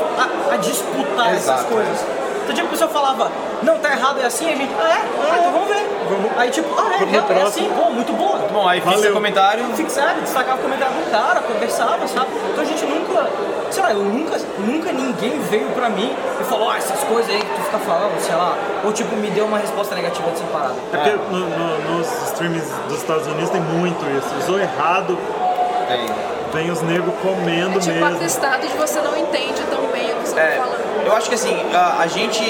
Speaker 3: a- a disputar essas
Speaker 1: Exato.
Speaker 3: coisas. Então, tipo, a pessoa falava, não, tá errado, é assim, a gente, ah, é? Ah, então vamos ver. Aí, tipo, ah, é,
Speaker 2: Vamos
Speaker 3: real, é assim, pô, muito boa.
Speaker 1: Bom, aí fixa
Speaker 2: Valeu.
Speaker 1: comentário.
Speaker 3: Fixava, destacava o comentário do cara, conversava, sabe? Então a gente nunca, sei lá, eu nunca, nunca ninguém veio pra mim e falou, ah, essas coisas aí que tu fica falando, sei lá, ou tipo, me deu uma resposta negativa dessa parada.
Speaker 2: É porque no- no- nos streams dos Estados Unidos tem muito isso. Usou errado,
Speaker 1: Tem.
Speaker 2: vem os negros comendo
Speaker 4: É tipo
Speaker 2: mesmo.
Speaker 4: atestado de você não entende tão bem o
Speaker 1: É, eu acho que assim, a, a gente.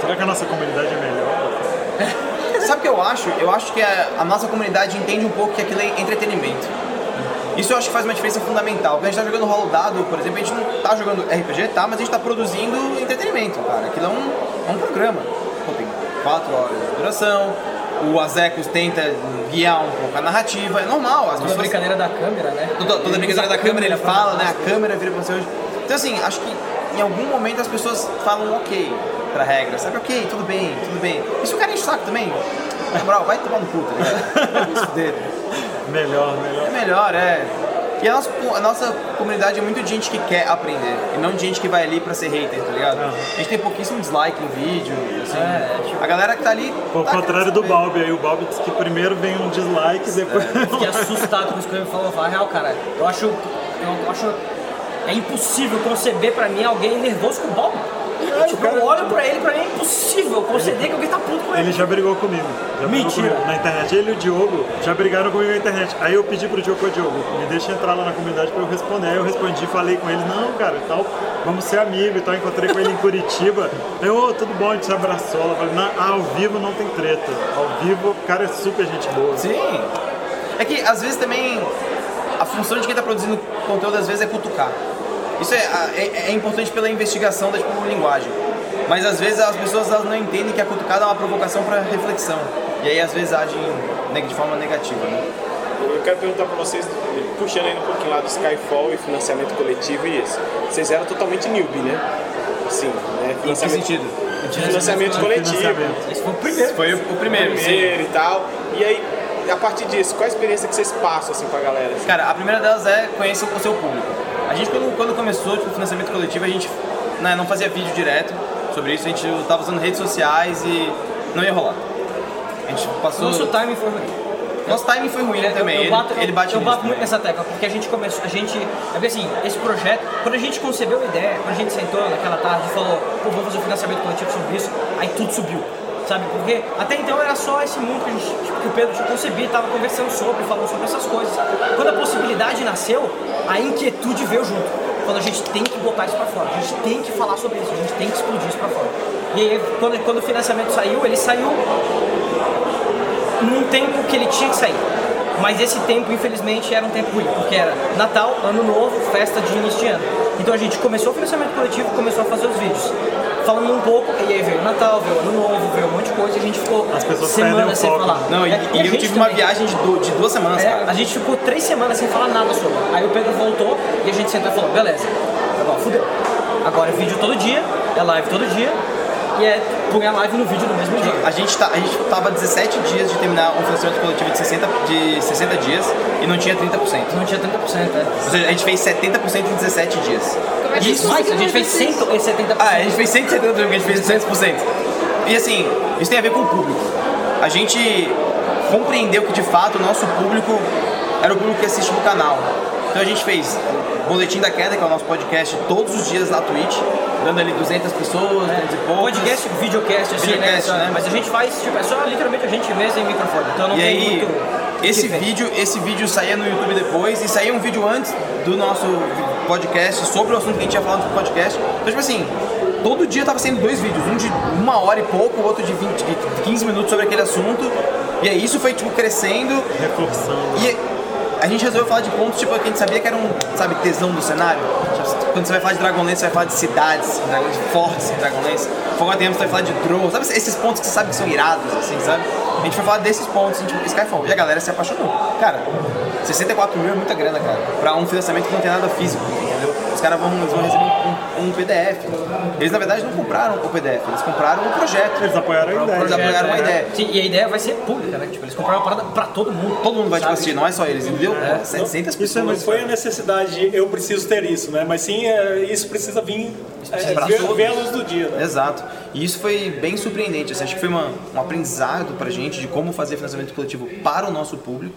Speaker 2: Será que a nossa comunidade é melhor?
Speaker 1: Sabe o que eu acho? Eu acho que a, a nossa comunidade entende um pouco que aquilo é entretenimento. Isso eu acho que faz uma diferença fundamental. Quando a gente tá jogando rolo dado, por exemplo, a gente não tá jogando RPG, tá? Mas a gente tá produzindo entretenimento, cara. Aquilo é um, é um programa. Pô, tem quatro horas de duração, o Azekos tenta guiar um pouco a narrativa, é normal. As
Speaker 3: Toda
Speaker 1: pessoas
Speaker 3: brincadeira da câmera, né?
Speaker 1: toda, toda a
Speaker 3: Ele
Speaker 1: brincadeira da câmera, ele
Speaker 3: pra
Speaker 1: fala, né? A câmera vira pra você hoje. Então assim, acho que em algum momento as pessoas falam ok pra regra, sabe? Ok, tudo bem, tudo bem. E se o cara enche o saco também? Na moral, vai tomar no cu, tá ligado? Vai se fuder.
Speaker 2: Melhor, melhor.
Speaker 1: É melhor, é. E a nossa, a nossa comunidade é muito de gente que quer aprender, e não de gente que vai ali pra ser hater, tá ligado? A gente tem pouquíssimo dislike em vídeo, assim.
Speaker 3: É, tipo-
Speaker 1: A galera que tá ali.
Speaker 2: Ao
Speaker 1: tá
Speaker 2: contrário do. Balbi, aí o Balbi diz que primeiro vem um dislike, depois.
Speaker 3: Fiquei assustado com isso que ele falou. Eu falei, real, cara, eu acho, eu acho, é impossível conceber pra mim alguém nervoso com o Bob. tipo, eu olho pra ele, pra mim é impossível conceber que alguém tá puto com ele.
Speaker 2: Ele já brigou comigo. Já brigou
Speaker 3: Mentira.
Speaker 2: comigo na internet. Ele e o Diogo já brigaram comigo na internet. Aí eu pedi pro Diogo, ô Diogo, me deixa entrar lá na comunidade pra eu responder. Aí eu respondi, falei com ele, não, cara, tal, vamos ser amigos e tal. Encontrei com ele em Curitiba. Eu, ô, tudo bom, a gente se abraçou. Ela falou, "Não, ah, ao vivo não tem treta. Ao vivo, o cara é super gente boa.
Speaker 1: Sim. É que às vezes também a função de quem está produzindo conteúdo às vezes é cutucar. Isso é, é, é importante pela investigação da tipo, linguagem. Mas às vezes as pessoas elas não entendem que a cutucada é uma provocação para reflexão. E aí às vezes agem de forma negativa. Né?
Speaker 5: Eu quero perguntar pra vocês, puxando aí um pouquinho lá do Skyfall e financiamento coletivo e isso. Vocês eram totalmente newbie, né? Assim, né?
Speaker 1: Em que sentido?
Speaker 5: Financiamento coletivo.
Speaker 2: Financiamento.
Speaker 3: Esse foi o primeiro.
Speaker 1: Foi o, o primeiro, sim.
Speaker 5: Primeiro e tal. E aí, a partir disso, qual a experiência que vocês passam assim pra galera? assim?
Speaker 1: Cara, a primeira delas é conhecer o seu público. A gente, quando, quando começou tipo, o financiamento coletivo, a gente né, não fazia vídeo direto sobre isso, a gente tava usando redes sociais e não ia rolar. A gente passou.
Speaker 3: Nosso timing foi ruim.
Speaker 1: Nosso timing foi ruim
Speaker 3: Eu-
Speaker 1: também.
Speaker 3: Eu,
Speaker 1: ele,
Speaker 3: bato,
Speaker 1: ele bate
Speaker 3: eu bato muito nessa tecla, porque a gente começou, a gente, é assim, esse projeto, quando a gente concebeu a ideia, quando a gente sentou naquela tarde e falou, pô, vamos fazer um financiamento coletivo sobre isso, aí tudo subiu, sabe? Porque até então era só esse mundo que, gente, tipo, que o Pedro tinha concebido, tava conversando sobre, falando sobre essas coisas. Quando a possibilidade nasceu, a inquietude veio junto. Quando a gente tem que botar isso pra fora, a gente tem que falar sobre isso, a gente tem que explodir isso pra fora. E aí, quando, quando o financiamento saiu, ele saiu num tempo que ele tinha que sair. Mas esse tempo, infelizmente, era um tempo ruim, porque era Natal, Ano Novo, festa de início de ano. Então a gente começou o financiamento coletivo, começou a fazer os vídeos. Falando um pouco, e aí veio o Natal, veio o Ano Novo, veio um monte de coisa, e a gente ficou
Speaker 2: As pessoas
Speaker 3: semanas sem
Speaker 2: foco.
Speaker 3: falar.
Speaker 1: Não, e,
Speaker 3: É,
Speaker 1: e
Speaker 3: a
Speaker 1: eu tive uma
Speaker 3: também.
Speaker 1: viagem de, du- de duas semanas,
Speaker 3: É,
Speaker 1: cara.
Speaker 3: a gente ficou três semanas sem falar nada sobre. Aí o Pedro voltou e a gente sentou e falou, beleza, agora fudeu. Agora é vídeo todo dia, é live todo dia. E é põe a live no vídeo no mesmo dia.
Speaker 1: A gente, tá, a gente tava 17 dias de terminar um financiamento coletivo de 60, de 60 dias e não tinha 30%.
Speaker 3: Não tinha 30%, é.
Speaker 1: Ou seja, a gente fez 70% em 17 dias.
Speaker 4: Como é que
Speaker 3: Isso, mais, a gente fez
Speaker 4: fazer isso?
Speaker 3: 170%.
Speaker 1: Ah, a gente fez 170 porque a gente fez 200%. E assim, isso tem a ver com o público. A gente compreendeu que de fato o nosso público era o público que assiste no canal. Então a gente fez Boletim da Queda, que é o nosso podcast, todos os dias na Twitch, dando ali 200 pessoas, 200 e poucos.
Speaker 3: Podcast, videocast, assim,
Speaker 1: Videocast,
Speaker 3: né?
Speaker 1: né?
Speaker 3: Mas a gente faz, tipo, é só literalmente a gente mesmo em microfone. Então não
Speaker 1: E
Speaker 3: tem
Speaker 1: aí,
Speaker 3: muito.
Speaker 1: esse vídeo, esse vídeo saía no YouTube depois e saía um vídeo antes do nosso podcast sobre o assunto que a gente ia falar no podcast. Então, tipo assim, todo dia tava saindo dois vídeos, um de uma hora e pouco, o outro de, 20, de 15 minutos sobre aquele assunto. E aí isso foi tipo crescendo
Speaker 2: Reforçando.
Speaker 1: e a gente resolveu falar de pontos tipo que a gente sabia que era um, sabe, tesão do cenário. Quando você vai falar de Dragonlance, você vai falar de cidades, dragões fortes em Dragonlance. Forgotten você vai falar de Drow, sabe esses pontos que você sabe que são irados, assim, sabe? A gente foi falar desses pontos, a gente, Skyfall, e a galera se apaixonou. Cara, 64 mil é muita grana, cara, pra um financiamento que não tem nada físico? Os caras vão, vão receber um, um- um PDF. Eles, na verdade, não compraram o PDF, eles compraram o projeto.
Speaker 2: Eles apoiaram a ideia.
Speaker 1: Eles apoiaram uma ideia.
Speaker 3: Sim, e a ideia vai ser pública, né? Tipo, eles compraram uma parada pra todo mundo.
Speaker 1: Todo mundo vai, tipo,
Speaker 3: Sabe?
Speaker 1: assistir, não é só eles, entendeu? 700 pessoas.
Speaker 7: Isso não foi a necessidade de eu preciso ter isso, né? Mas sim, é, isso precisa vir, é, ver, ver a luz do dia, né?
Speaker 1: Exato. E isso foi bem surpreendente. assim, acho que foi uma, um aprendizado pra gente de como fazer financiamento coletivo para o nosso público.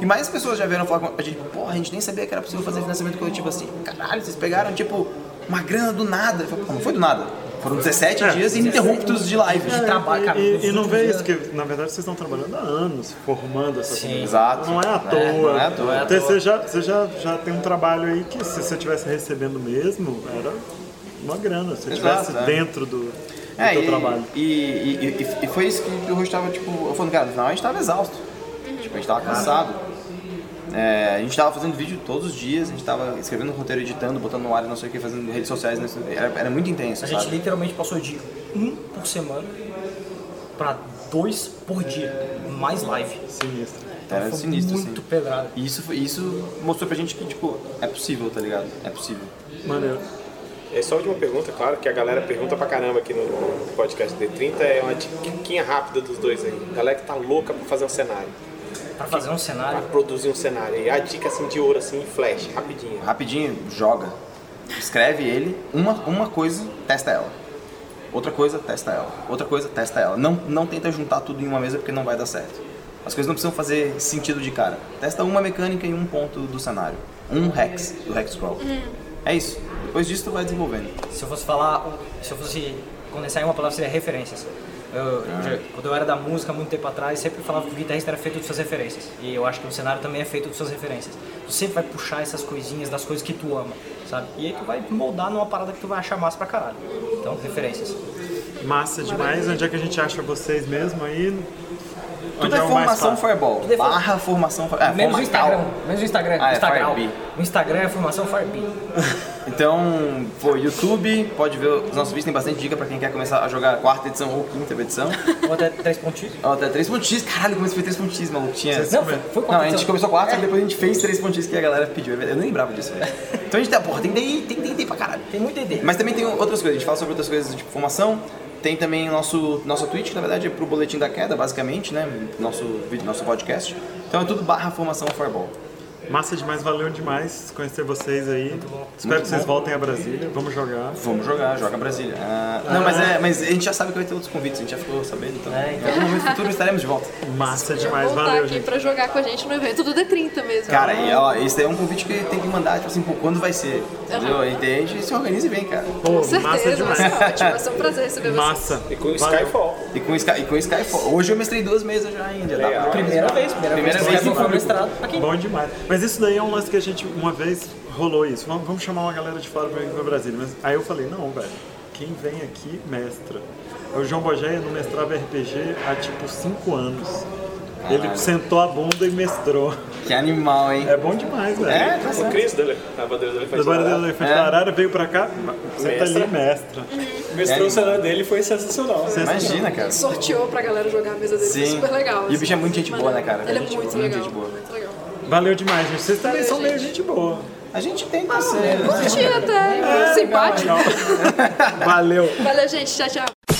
Speaker 1: E mais pessoas já vieram falar com a gente, porra, a gente nem sabia que era possível fazer financiamento coletivo assim. Caralho, vocês pegaram, tipo, uma grana do nada. Falei, "Pô, não foi do nada. Foram 17
Speaker 2: É,
Speaker 1: dias ininterruptos de live.
Speaker 3: de trabalho, cara.
Speaker 2: E, e não vê isso, que na verdade vocês estão trabalhando há anos formando essa comunidade.
Speaker 1: Exato.
Speaker 2: Não é à toa.
Speaker 1: É, não é à toa.
Speaker 2: Então, você já, você já, já tem um trabalho aí que se você estivesse recebendo mesmo, era uma grana. Se você estivesse
Speaker 1: é.
Speaker 2: dentro do
Speaker 1: É,
Speaker 2: teu
Speaker 1: e,
Speaker 2: trabalho.
Speaker 1: E, e, e- e foi isso que o Rosto tava, tipo, eu falando, cara, no final a gente tava exausto. Tipo, a gente tava cansado. É, a gente tava fazendo vídeo todos os dias, a gente tava escrevendo roteiro, editando, botando no ar, não sei o que, fazendo redes sociais, né, era, era muito intenso,
Speaker 3: A gente
Speaker 1: sabe?
Speaker 3: literalmente passou de um por semana pra dois por dia. Mais live.
Speaker 2: Sinistro.
Speaker 1: Era
Speaker 3: Foi
Speaker 1: sinistro,
Speaker 3: muito
Speaker 1: assim.
Speaker 3: pedrada.
Speaker 1: E isso, isso mostrou pra gente que, tipo, é possível, tá ligado? É possível.
Speaker 2: Maneiro.
Speaker 5: É só a última pergunta, claro, que a galera pergunta pra caramba aqui no podcast D30, é uma diquinha rápida dos dois aí. A galera que tá louca pra fazer um cenário,
Speaker 3: Pra fazer um
Speaker 5: pra
Speaker 3: cenário.
Speaker 5: produzir um cenário. E a dica assim de ouro, assim, flash, rapidinho.
Speaker 1: Rapidinho, joga. Escreve ele, uma, uma coisa, testa ela. Outra coisa, testa ela. Outra coisa, testa ela. Não, não tenta juntar tudo em uma mesa porque não vai dar certo. As coisas não precisam fazer sentido de cara. Testa uma mecânica em um ponto do cenário. Um hex, do hex scroll. É isso. Depois disso tu vai desenvolvendo.
Speaker 3: Se eu fosse falar, se eu fosse condensar em uma palavra, seria referências. Eu, já- quando eu era da música, muito tempo atrás, sempre falava que o guitarrista era feito de suas referências. E eu acho que o cenário também é feito de suas referências. Tu sempre vai puxar essas coisinhas das coisas que tu ama, sabe? E aí tu vai moldar numa parada que tu vai achar massa pra caralho. Então, referências.
Speaker 2: Massa demais. Onde é que a gente acha vocês mesmo aí?
Speaker 1: Tudo
Speaker 2: Onde
Speaker 1: é
Speaker 2: mais
Speaker 1: formação? Fireball.
Speaker 3: Tudo é for-
Speaker 1: Barra formação Fireball. É,
Speaker 3: Menos o. Instagram. Menos o Instagram.
Speaker 1: Ah, é
Speaker 3: Instagram. O Instagram é a formação Firebee.
Speaker 1: Então, pô, YouTube, pode ver os nossos vídeos, tem bastante dica pra quem quer começar a jogar a quarta edição ou quinta edição.
Speaker 3: Ou até três pontinhos.
Speaker 1: Ó, até 3.x, caralho, como isso foi 3.x, maluco. Tinha.
Speaker 3: Não, foi, foi
Speaker 1: Não,
Speaker 3: quatro
Speaker 1: a gente
Speaker 3: edição.
Speaker 1: começou 4,
Speaker 3: É.
Speaker 1: só depois a gente fez 3.x que a galera pediu. Eu nem lembrava disso, velho. Então a gente tá, porra, tem DI, tem DI pra caralho.
Speaker 3: Tem muita ideia.
Speaker 1: Mas também tem outras coisas, a gente fala sobre outras coisas, tipo formação. Tem também o nosso, nosso Twitch, que na verdade é pro Boletim da Queda, basicamente, né? Nosso, nosso podcast. Então é tudo barra formação Fireball.
Speaker 2: Massa demais, valeu demais conhecer vocês aí. Espero
Speaker 1: Muito
Speaker 2: que vocês
Speaker 1: bom.
Speaker 2: voltem a Brasília. Vamos jogar.
Speaker 1: Vamos jogar, joga Brasília. Ah, não, mas, é, mas a gente já sabe que vai ter outros convites, a gente já ficou sabendo, então.
Speaker 3: É, então.
Speaker 1: Em algum momento futuro estaremos de volta.
Speaker 2: Massa demais,
Speaker 4: voltar
Speaker 2: valeu,
Speaker 4: aqui
Speaker 2: gente.
Speaker 4: pra jogar com a gente no evento do D30 mesmo.
Speaker 1: Cara, e, ó, esse daí é um convite que tem que mandar, tipo assim, pô, quando vai ser? Entendeu? Entende? E se organize bem, cara.
Speaker 2: Pô,
Speaker 4: Com
Speaker 2: massa
Speaker 4: certeza, vai
Speaker 2: demais.
Speaker 4: ser ótimo. Vai ser um prazer receber vocês.
Speaker 2: Massa.
Speaker 5: E com o. Skyfall.
Speaker 1: E com, Sky, e com Skyfall. Hoje eu mestrei duas mesas já ainda. pra-
Speaker 3: Primeira vez, primeira,
Speaker 1: Primeira
Speaker 3: vez
Speaker 1: vez
Speaker 3: que
Speaker 1: em
Speaker 3: eu fui
Speaker 1: público.
Speaker 3: mestrado aqui.
Speaker 2: Bom demais. Mas isso daí é um lance que a gente, uma vez, rolou isso. Vamos, vamos chamar uma galera de fora pra vir pra Brasília. Mas aí eu falei, não, velho, quem vem aqui, mestra. O João Bogéia não mestrava RPG há tipo 5 anos. Ele sentou a bunda e mestrou.
Speaker 1: Que animal, hein?
Speaker 2: É bom demais, velho.
Speaker 1: É, tá
Speaker 5: O
Speaker 1: certo.
Speaker 5: Cris, dele, a bandeira do elefante.
Speaker 2: Agora
Speaker 5: lá.
Speaker 2: do Elefante
Speaker 1: É.
Speaker 2: da Arara veio pra cá, senta ali, mestra.
Speaker 7: Mestrou o cenário dele foi sensacional.
Speaker 1: Imagina, cara.
Speaker 4: Sorteou pra galera jogar a mesa dele. Foi
Speaker 1: Sim.
Speaker 4: super legal.
Speaker 1: E o bicho é muito gente boa, né, cara?
Speaker 4: Ele é
Speaker 1: Gente
Speaker 4: muito
Speaker 1: boa, muito
Speaker 4: legal.
Speaker 1: gente boa.
Speaker 4: Muito legal.
Speaker 2: Valeu demais, gente. Vocês também
Speaker 4: Valeu,
Speaker 2: são meio
Speaker 4: gente.
Speaker 2: gente boa.
Speaker 1: A gente tenta ser.
Speaker 4: Curti até. Simpático.
Speaker 2: Valeu.
Speaker 4: Valeu, gente. Tchau, tchau.